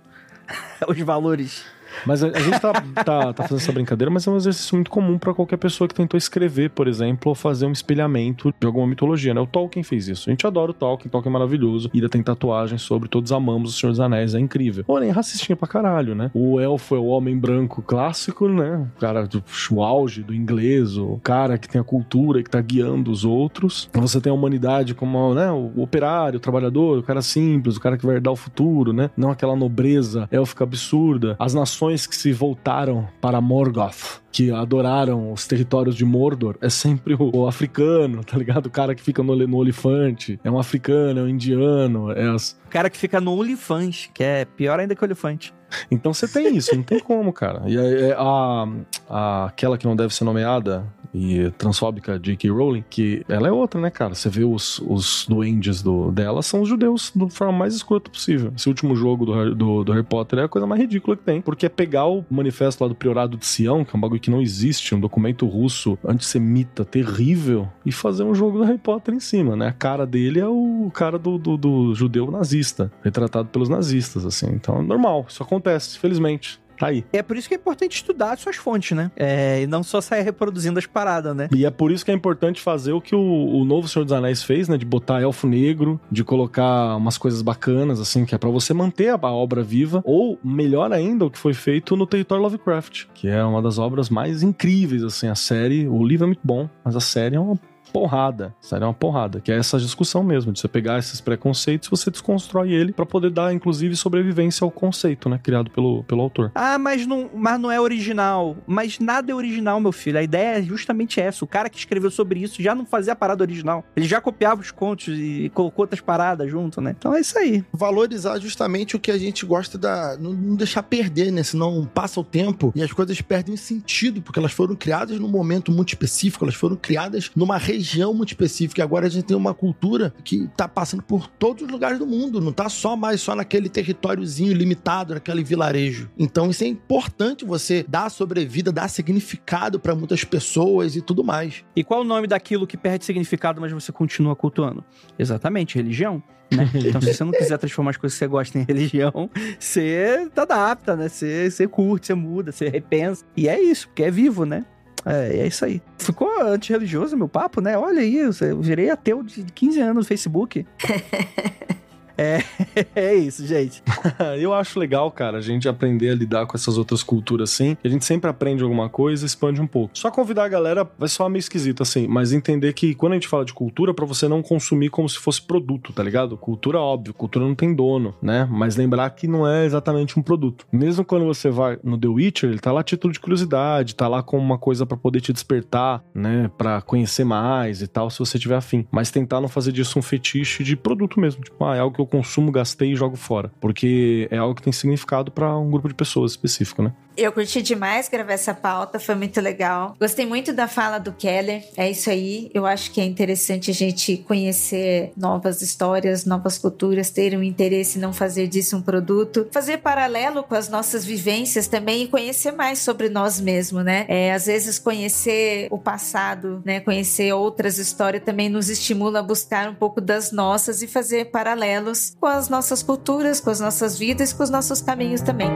os valores. Mas a, a gente tá, tá, tá fazendo essa brincadeira, mas é um exercício muito comum pra qualquer pessoa que tentou escrever, por exemplo, ou fazer um espelhamento de alguma mitologia, né? O Tolkien fez isso. A gente adora o Tolkien, Tolkien é maravilhoso. Ida tem tatuagem sobre, todos amamos o Senhor dos Anéis, é incrível. Porém, racistinha pra caralho, né? O elfo é o homem branco clássico, né? O cara do o auge do inglês, o cara que tem a cultura, que tá guiando os outros. Você tem a humanidade como, né? O operário, o trabalhador, o cara simples, o cara que vai herdar o futuro, né? Não aquela nobreza élfica absurda. As nações que se voltaram para Morgoth, que adoraram os territórios de Mordor, é sempre o, o africano, tá ligado? O cara que fica no, no olifante. É um africano, é um indiano, é as... O cara que fica no OnlyFans, que é pior ainda que o elefante. Então você tem isso, não tem como, cara. E a, a, a- aquela que não deve ser nomeada e transfóbica J.K. Rowling, que ela é outra, né, cara? Você vê os, os duendes do, dela, são os judeus da forma mais escrota possível. Esse último jogo do, do, do Harry Potter é a coisa mais ridícula que tem, porque é pegar o manifesto lá do Priorado de Sião, que é um bagulho que não existe, um documento russo antissemita terrível, e fazer um jogo do Harry Potter em cima, né? A cara dele é o cara do, do, do judeu nazista, retratado pelos nazistas, assim. Então é normal, isso acontece, felizmente. Tá aí. É por isso que é importante estudar suas fontes, né? É, e não só sair reproduzindo as paradas, né? E é por isso que é importante fazer o que o, o novo Senhor dos Anéis fez, né? De botar elfo negro, de colocar umas coisas bacanas, assim, que é pra você manter a, a obra viva. Ou, melhor ainda, o que foi feito no Território Lovecraft, que é uma das obras mais incríveis, assim. A série, o livro é muito bom, mas a série é uma porrada. A série é uma porrada, que é essa discussão mesmo, de você pegar esses preconceitos e você desconstrói ele pra poder dar, inclusive, sobrevivência ao conceito, né? Criado pelo, pelo autor. Ah, mas não, mas não é original. Mas nada é original, meu filho. A ideia é justamente essa. O cara que escreveu sobre isso já não fazia a parada original. Ele já copiava os contos e colocou outras paradas junto, né? Então é isso aí. Valorizar justamente o que a gente gosta da. Não, não deixar perder, né? Senão passa o tempo e as coisas perdem sentido, porque elas foram criadas num momento muito específico, elas foram criadas numa região muito específica. Agora a gente tem uma cultura que tá passando por todos os lugares do mundo, não tá só mais só naquele territóriozinho limitado, naquele vilarejo. Então isso é importante você dar sobrevida, dar significado para muitas pessoas e tudo mais. E qual o nome daquilo que perde significado, mas você continua cultuando? Exatamente, religião. Né? Então, se você não quiser transformar as coisas que você gosta em religião, você adapta, né? Você, você curte, você muda, você repensa. E é isso, porque é vivo, né? É, é isso aí. Ficou antirreligioso meu papo, né? Olha aí, eu virei ateu de 15 anos no Facebook. É, é isso, gente. Eu acho legal, cara, a gente aprender a lidar com essas outras culturas assim. A gente sempre aprende alguma coisa expande um pouco. Só convidar a galera vai soar meio esquisito assim, mas entender que quando a gente fala de cultura, pra você não consumir como se fosse produto, tá ligado? Cultura, óbvio, cultura não tem dono, né? Mas lembrar que não é exatamente um produto. Mesmo quando você vai no The Witcher, ele tá lá título de curiosidade, tá lá como uma coisa pra poder te despertar, né? Pra conhecer mais e tal, se você tiver afim. Mas tentar não fazer disso um fetiche de produto mesmo. Tipo, ah, é algo que eu consumo, gastei e jogo fora. Porque é algo que tem significado pra um grupo de pessoas específico, né? Eu curti demais gravar essa pauta, foi muito legal. Gostei muito da fala do Keller. É isso aí. Eu acho que é interessante a gente conhecer novas histórias, novas culturas, ter um interesse em não fazer disso um produto, fazer paralelo com as nossas vivências também e conhecer mais sobre nós mesmos, né? É, às vezes conhecer o passado, né? Conhecer outras histórias também nos estimula a buscar um pouco das nossas e fazer paralelos com as nossas culturas, com as nossas vidas, com os nossos caminhos também.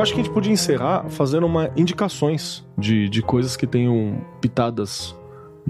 Eu acho que a gente podia encerrar fazendo uma indicações de, de coisas que tenham pitadas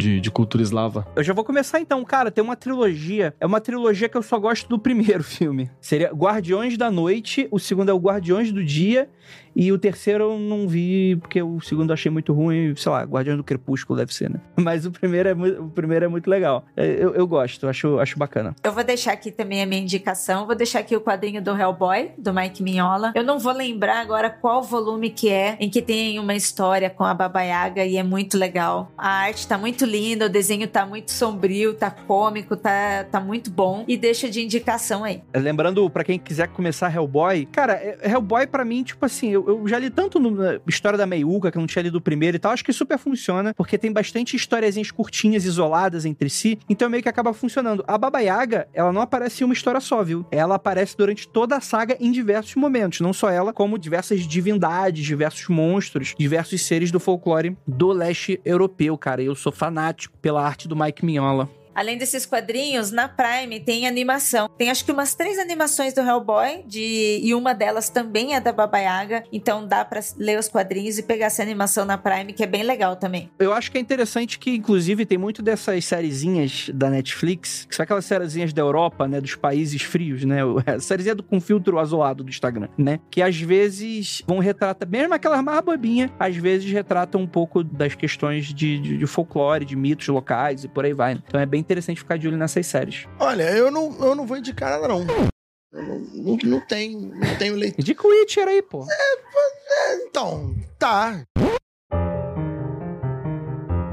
de, de cultura eslava. Eu já vou começar então, cara. Tem uma trilogia. É uma trilogia que eu só gosto do primeiro filme. Seria Guardiões da Noite, o segundo é o Guardiões do Dia. E o terceiro eu não vi, porque o segundo eu achei muito ruim, sei lá, Guardiões do Crepúsculo deve ser, né? Mas o primeiro é, mu- o primeiro é muito legal. É, Eu, eu gosto, acho, acho bacana. Eu vou deixar aqui também a minha indicação. Vou deixar aqui o quadrinho do Hellboy, do Mike Mignola. Eu não vou lembrar agora qual volume que é, em que tem uma história com a Baba Yaga e é muito legal. A arte tá muito linda, o desenho tá muito sombrio, tá cômico, tá, tá muito bom. E deixa de indicação aí. Lembrando, pra quem quiser começar Hellboy, cara, é- Hellboy pra mim, tipo assim, eu, eu já li tanto na história da Meiuca, que eu não tinha lido o primeiro e tal, acho que super funciona, porque tem bastante historiazinhas curtinhas, isoladas entre si, então meio que acaba funcionando. A Baba Yaga, ela não aparece em uma história só, viu? Ela aparece durante toda a saga em diversos momentos, não só ela, como diversas divindades, diversos monstros, diversos seres do folclore do leste europeu, cara. Eu sou fanático pela arte do Mike Mignola. Além desses quadrinhos, na Prime tem animação. Tem acho que umas três animações do Hellboy, de... e uma delas também é da Baba Yaga. Então dá pra ler os quadrinhos e pegar essa animação na Prime, que é bem legal também. Eu acho que é interessante que, inclusive, tem muito dessas sériezinhas da Netflix, que são aquelas sériezinhas da Europa, né? Dos países frios, né? A sériezinha do, com filtro azulado do Instagram, né? Que às vezes vão retratar, mesmo aquelas mais bobinhas, às vezes retratam um pouco das questões de, de, de folclore, de mitos locais e por aí vai. né? Então é bem interessante ficar de olho nessas séries. Olha, eu não, eu não vou indicar nada, não. Eu não, não, não tenho, não tenho leitura. Indica o Witcher aí, pô. Então, tá.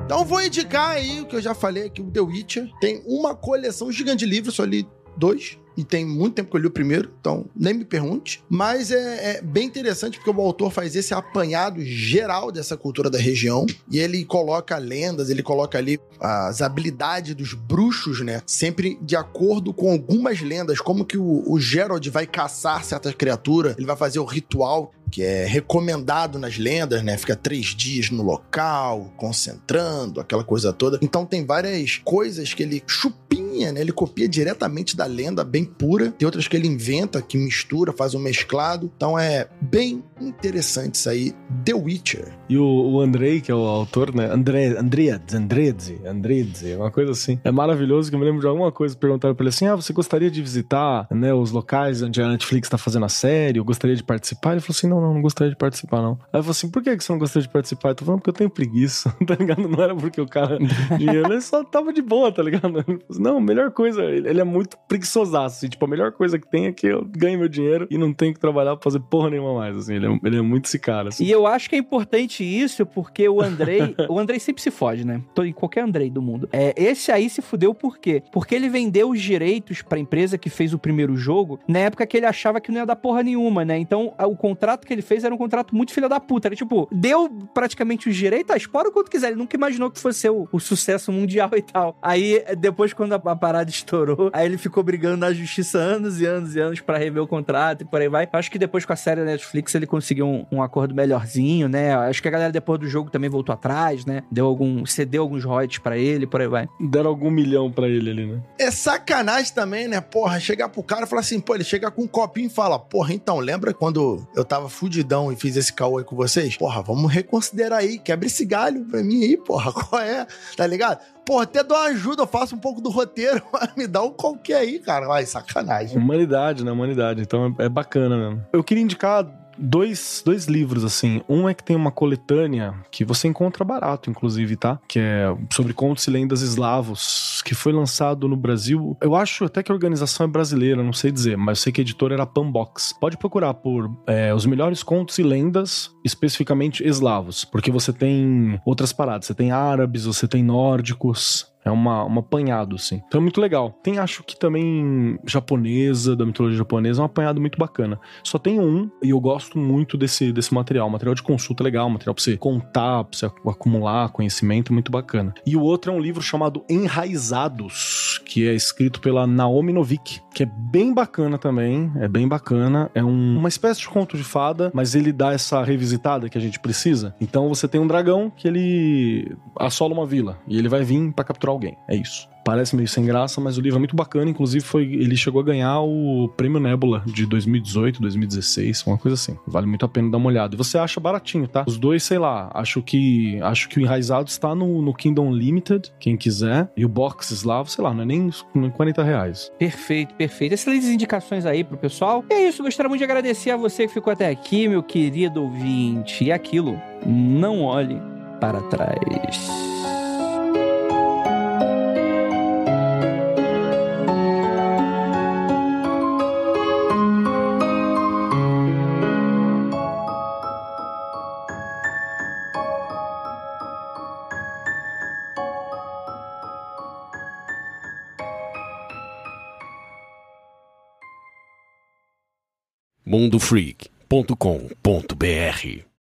Então vou indicar aí o que eu já falei aqui, o The Witcher. Tem uma coleção gigante de livros, só li dois. E tem muito tempo que eu li o primeiro, então nem me pergunte. Mas é, é bem interessante porque o autor faz esse apanhado geral dessa cultura da região. E ele coloca lendas, ele coloca ali as habilidades dos bruxos, né? Sempre de acordo com algumas lendas. Como que o, o Gerald vai caçar certas criaturas, ele vai fazer o ritual que é recomendado nas lendas, né? Fica três dias no local, concentrando, aquela coisa toda. Então tem várias coisas que ele chupinha, né? Ele copia diretamente da lenda, bem pura. Tem outras que ele inventa, que mistura, faz um mesclado. Então é bem interessante isso aí. The Witcher. E o, o Andrei, que é o autor, né? André, Andreades, Andreze, Andreze, uma coisa assim. É maravilhoso que eu me lembro de alguma coisa. Perguntaram pra ele assim: ah, você gostaria de visitar né, os locais onde a Netflix tá fazendo a série? Eu gostaria de participar? Ele falou assim: não, não, não gostaria de participar, não. Aí eu falei assim: por que você não gostaria de participar? Eu tô falando porque eu tenho preguiça, tá ligado? Não era porque o cara. ele só tava de boa, tá ligado? Ele falou assim, não, melhor coisa, ele, é muito preguiçosaço. Assim, tipo, a melhor coisa que tem é que eu ganho meu dinheiro e não tenho que trabalhar pra fazer porra nenhuma mais. Assim, ele é, ele é muito esse cara. Assim. E eu acho que é importante isso porque o Andrei, o Andrei sempre se fode, né? Tô em qualquer Andrei do mundo. É, esse aí se fudeu por quê? Porque ele vendeu os direitos pra empresa que fez o primeiro jogo na época que ele achava que não ia dar porra nenhuma, né? Então, o contrato que ele fez era um contrato muito filho da puta. Era tipo, deu praticamente os direitos, ah, explora o quanto quiser. Ele nunca imaginou que fosse o, o sucesso mundial e tal. Aí, depois, quando a, a parada estourou, aí ele ficou brigando na justiça anos e anos e anos pra rever o contrato e por aí vai. Acho que depois com a série da Netflix ele conseguiu um, um acordo melhorzinho, né? Acho que a galera depois do jogo também voltou atrás, né? Deu algum, cedeu alguns royalties pra ele, por aí vai. Deram algum milhão pra ele ali, né? É sacanagem também, né? Porra, chegar pro cara e falar assim, pô, ele chega com um copinho e fala, porra, então, lembra quando eu tava fudidão e fiz esse caô aí com vocês? Porra, vamos reconsiderar aí, quebra esse galho pra mim aí, porra, qual é? Tá ligado? Porra, até dou ajuda, eu faço um pouco do roteiro, mas me dá um qualquer aí, cara. Ai, sacanagem. Humanidade, né? Humanidade. Então é bacana mesmo. Eu queria indicar dois, dois livros, assim. Um é que tem uma coletânea que você encontra barato, inclusive, tá? Que é sobre contos e lendas eslavos, que foi lançado no Brasil. Eu acho até que a organização é brasileira, não sei dizer, mas eu sei que a editora era Panbox. Pode procurar por é, os melhores contos e lendas, especificamente eslavos, porque você tem outras paradas. Você tem árabes, você tem nórdicos. É uma, um apanhado, assim. Então é muito legal. Tem, acho que também japonesa, da mitologia japonesa, é um apanhado muito bacana. Só tem um, e eu gosto muito desse, desse material. Material de consulta legal, material pra você contar, pra você acumular conhecimento, muito bacana. E o outro é um livro chamado Enraizados, que é escrito pela Naomi Novik, que é bem bacana também. É bem bacana. É um- uma espécie de conto de fada, mas ele dá essa revisitada que a gente precisa. Então você tem um dragão que ele assola uma vila e ele vai vir pra capturar alguém. É isso. Parece meio sem graça, mas o livro é muito bacana. Inclusive, foi, ele chegou a ganhar o Prêmio Nebula de 2018, 2016, uma coisa assim. Vale muito a pena dar uma olhada. E você acha baratinho, tá? Os dois, sei lá, acho que acho que o Enraizado está no, no Kingdom Limited, quem quiser. E o Box Eslavo, sei lá, não é nem uns 40 reais. Perfeito, perfeito. Excelentes indicações aí pro pessoal. E é isso, gostaria muito de agradecer a você que ficou até aqui, meu querido ouvinte. E aquilo, não olhe para trás. mundofreak.com.br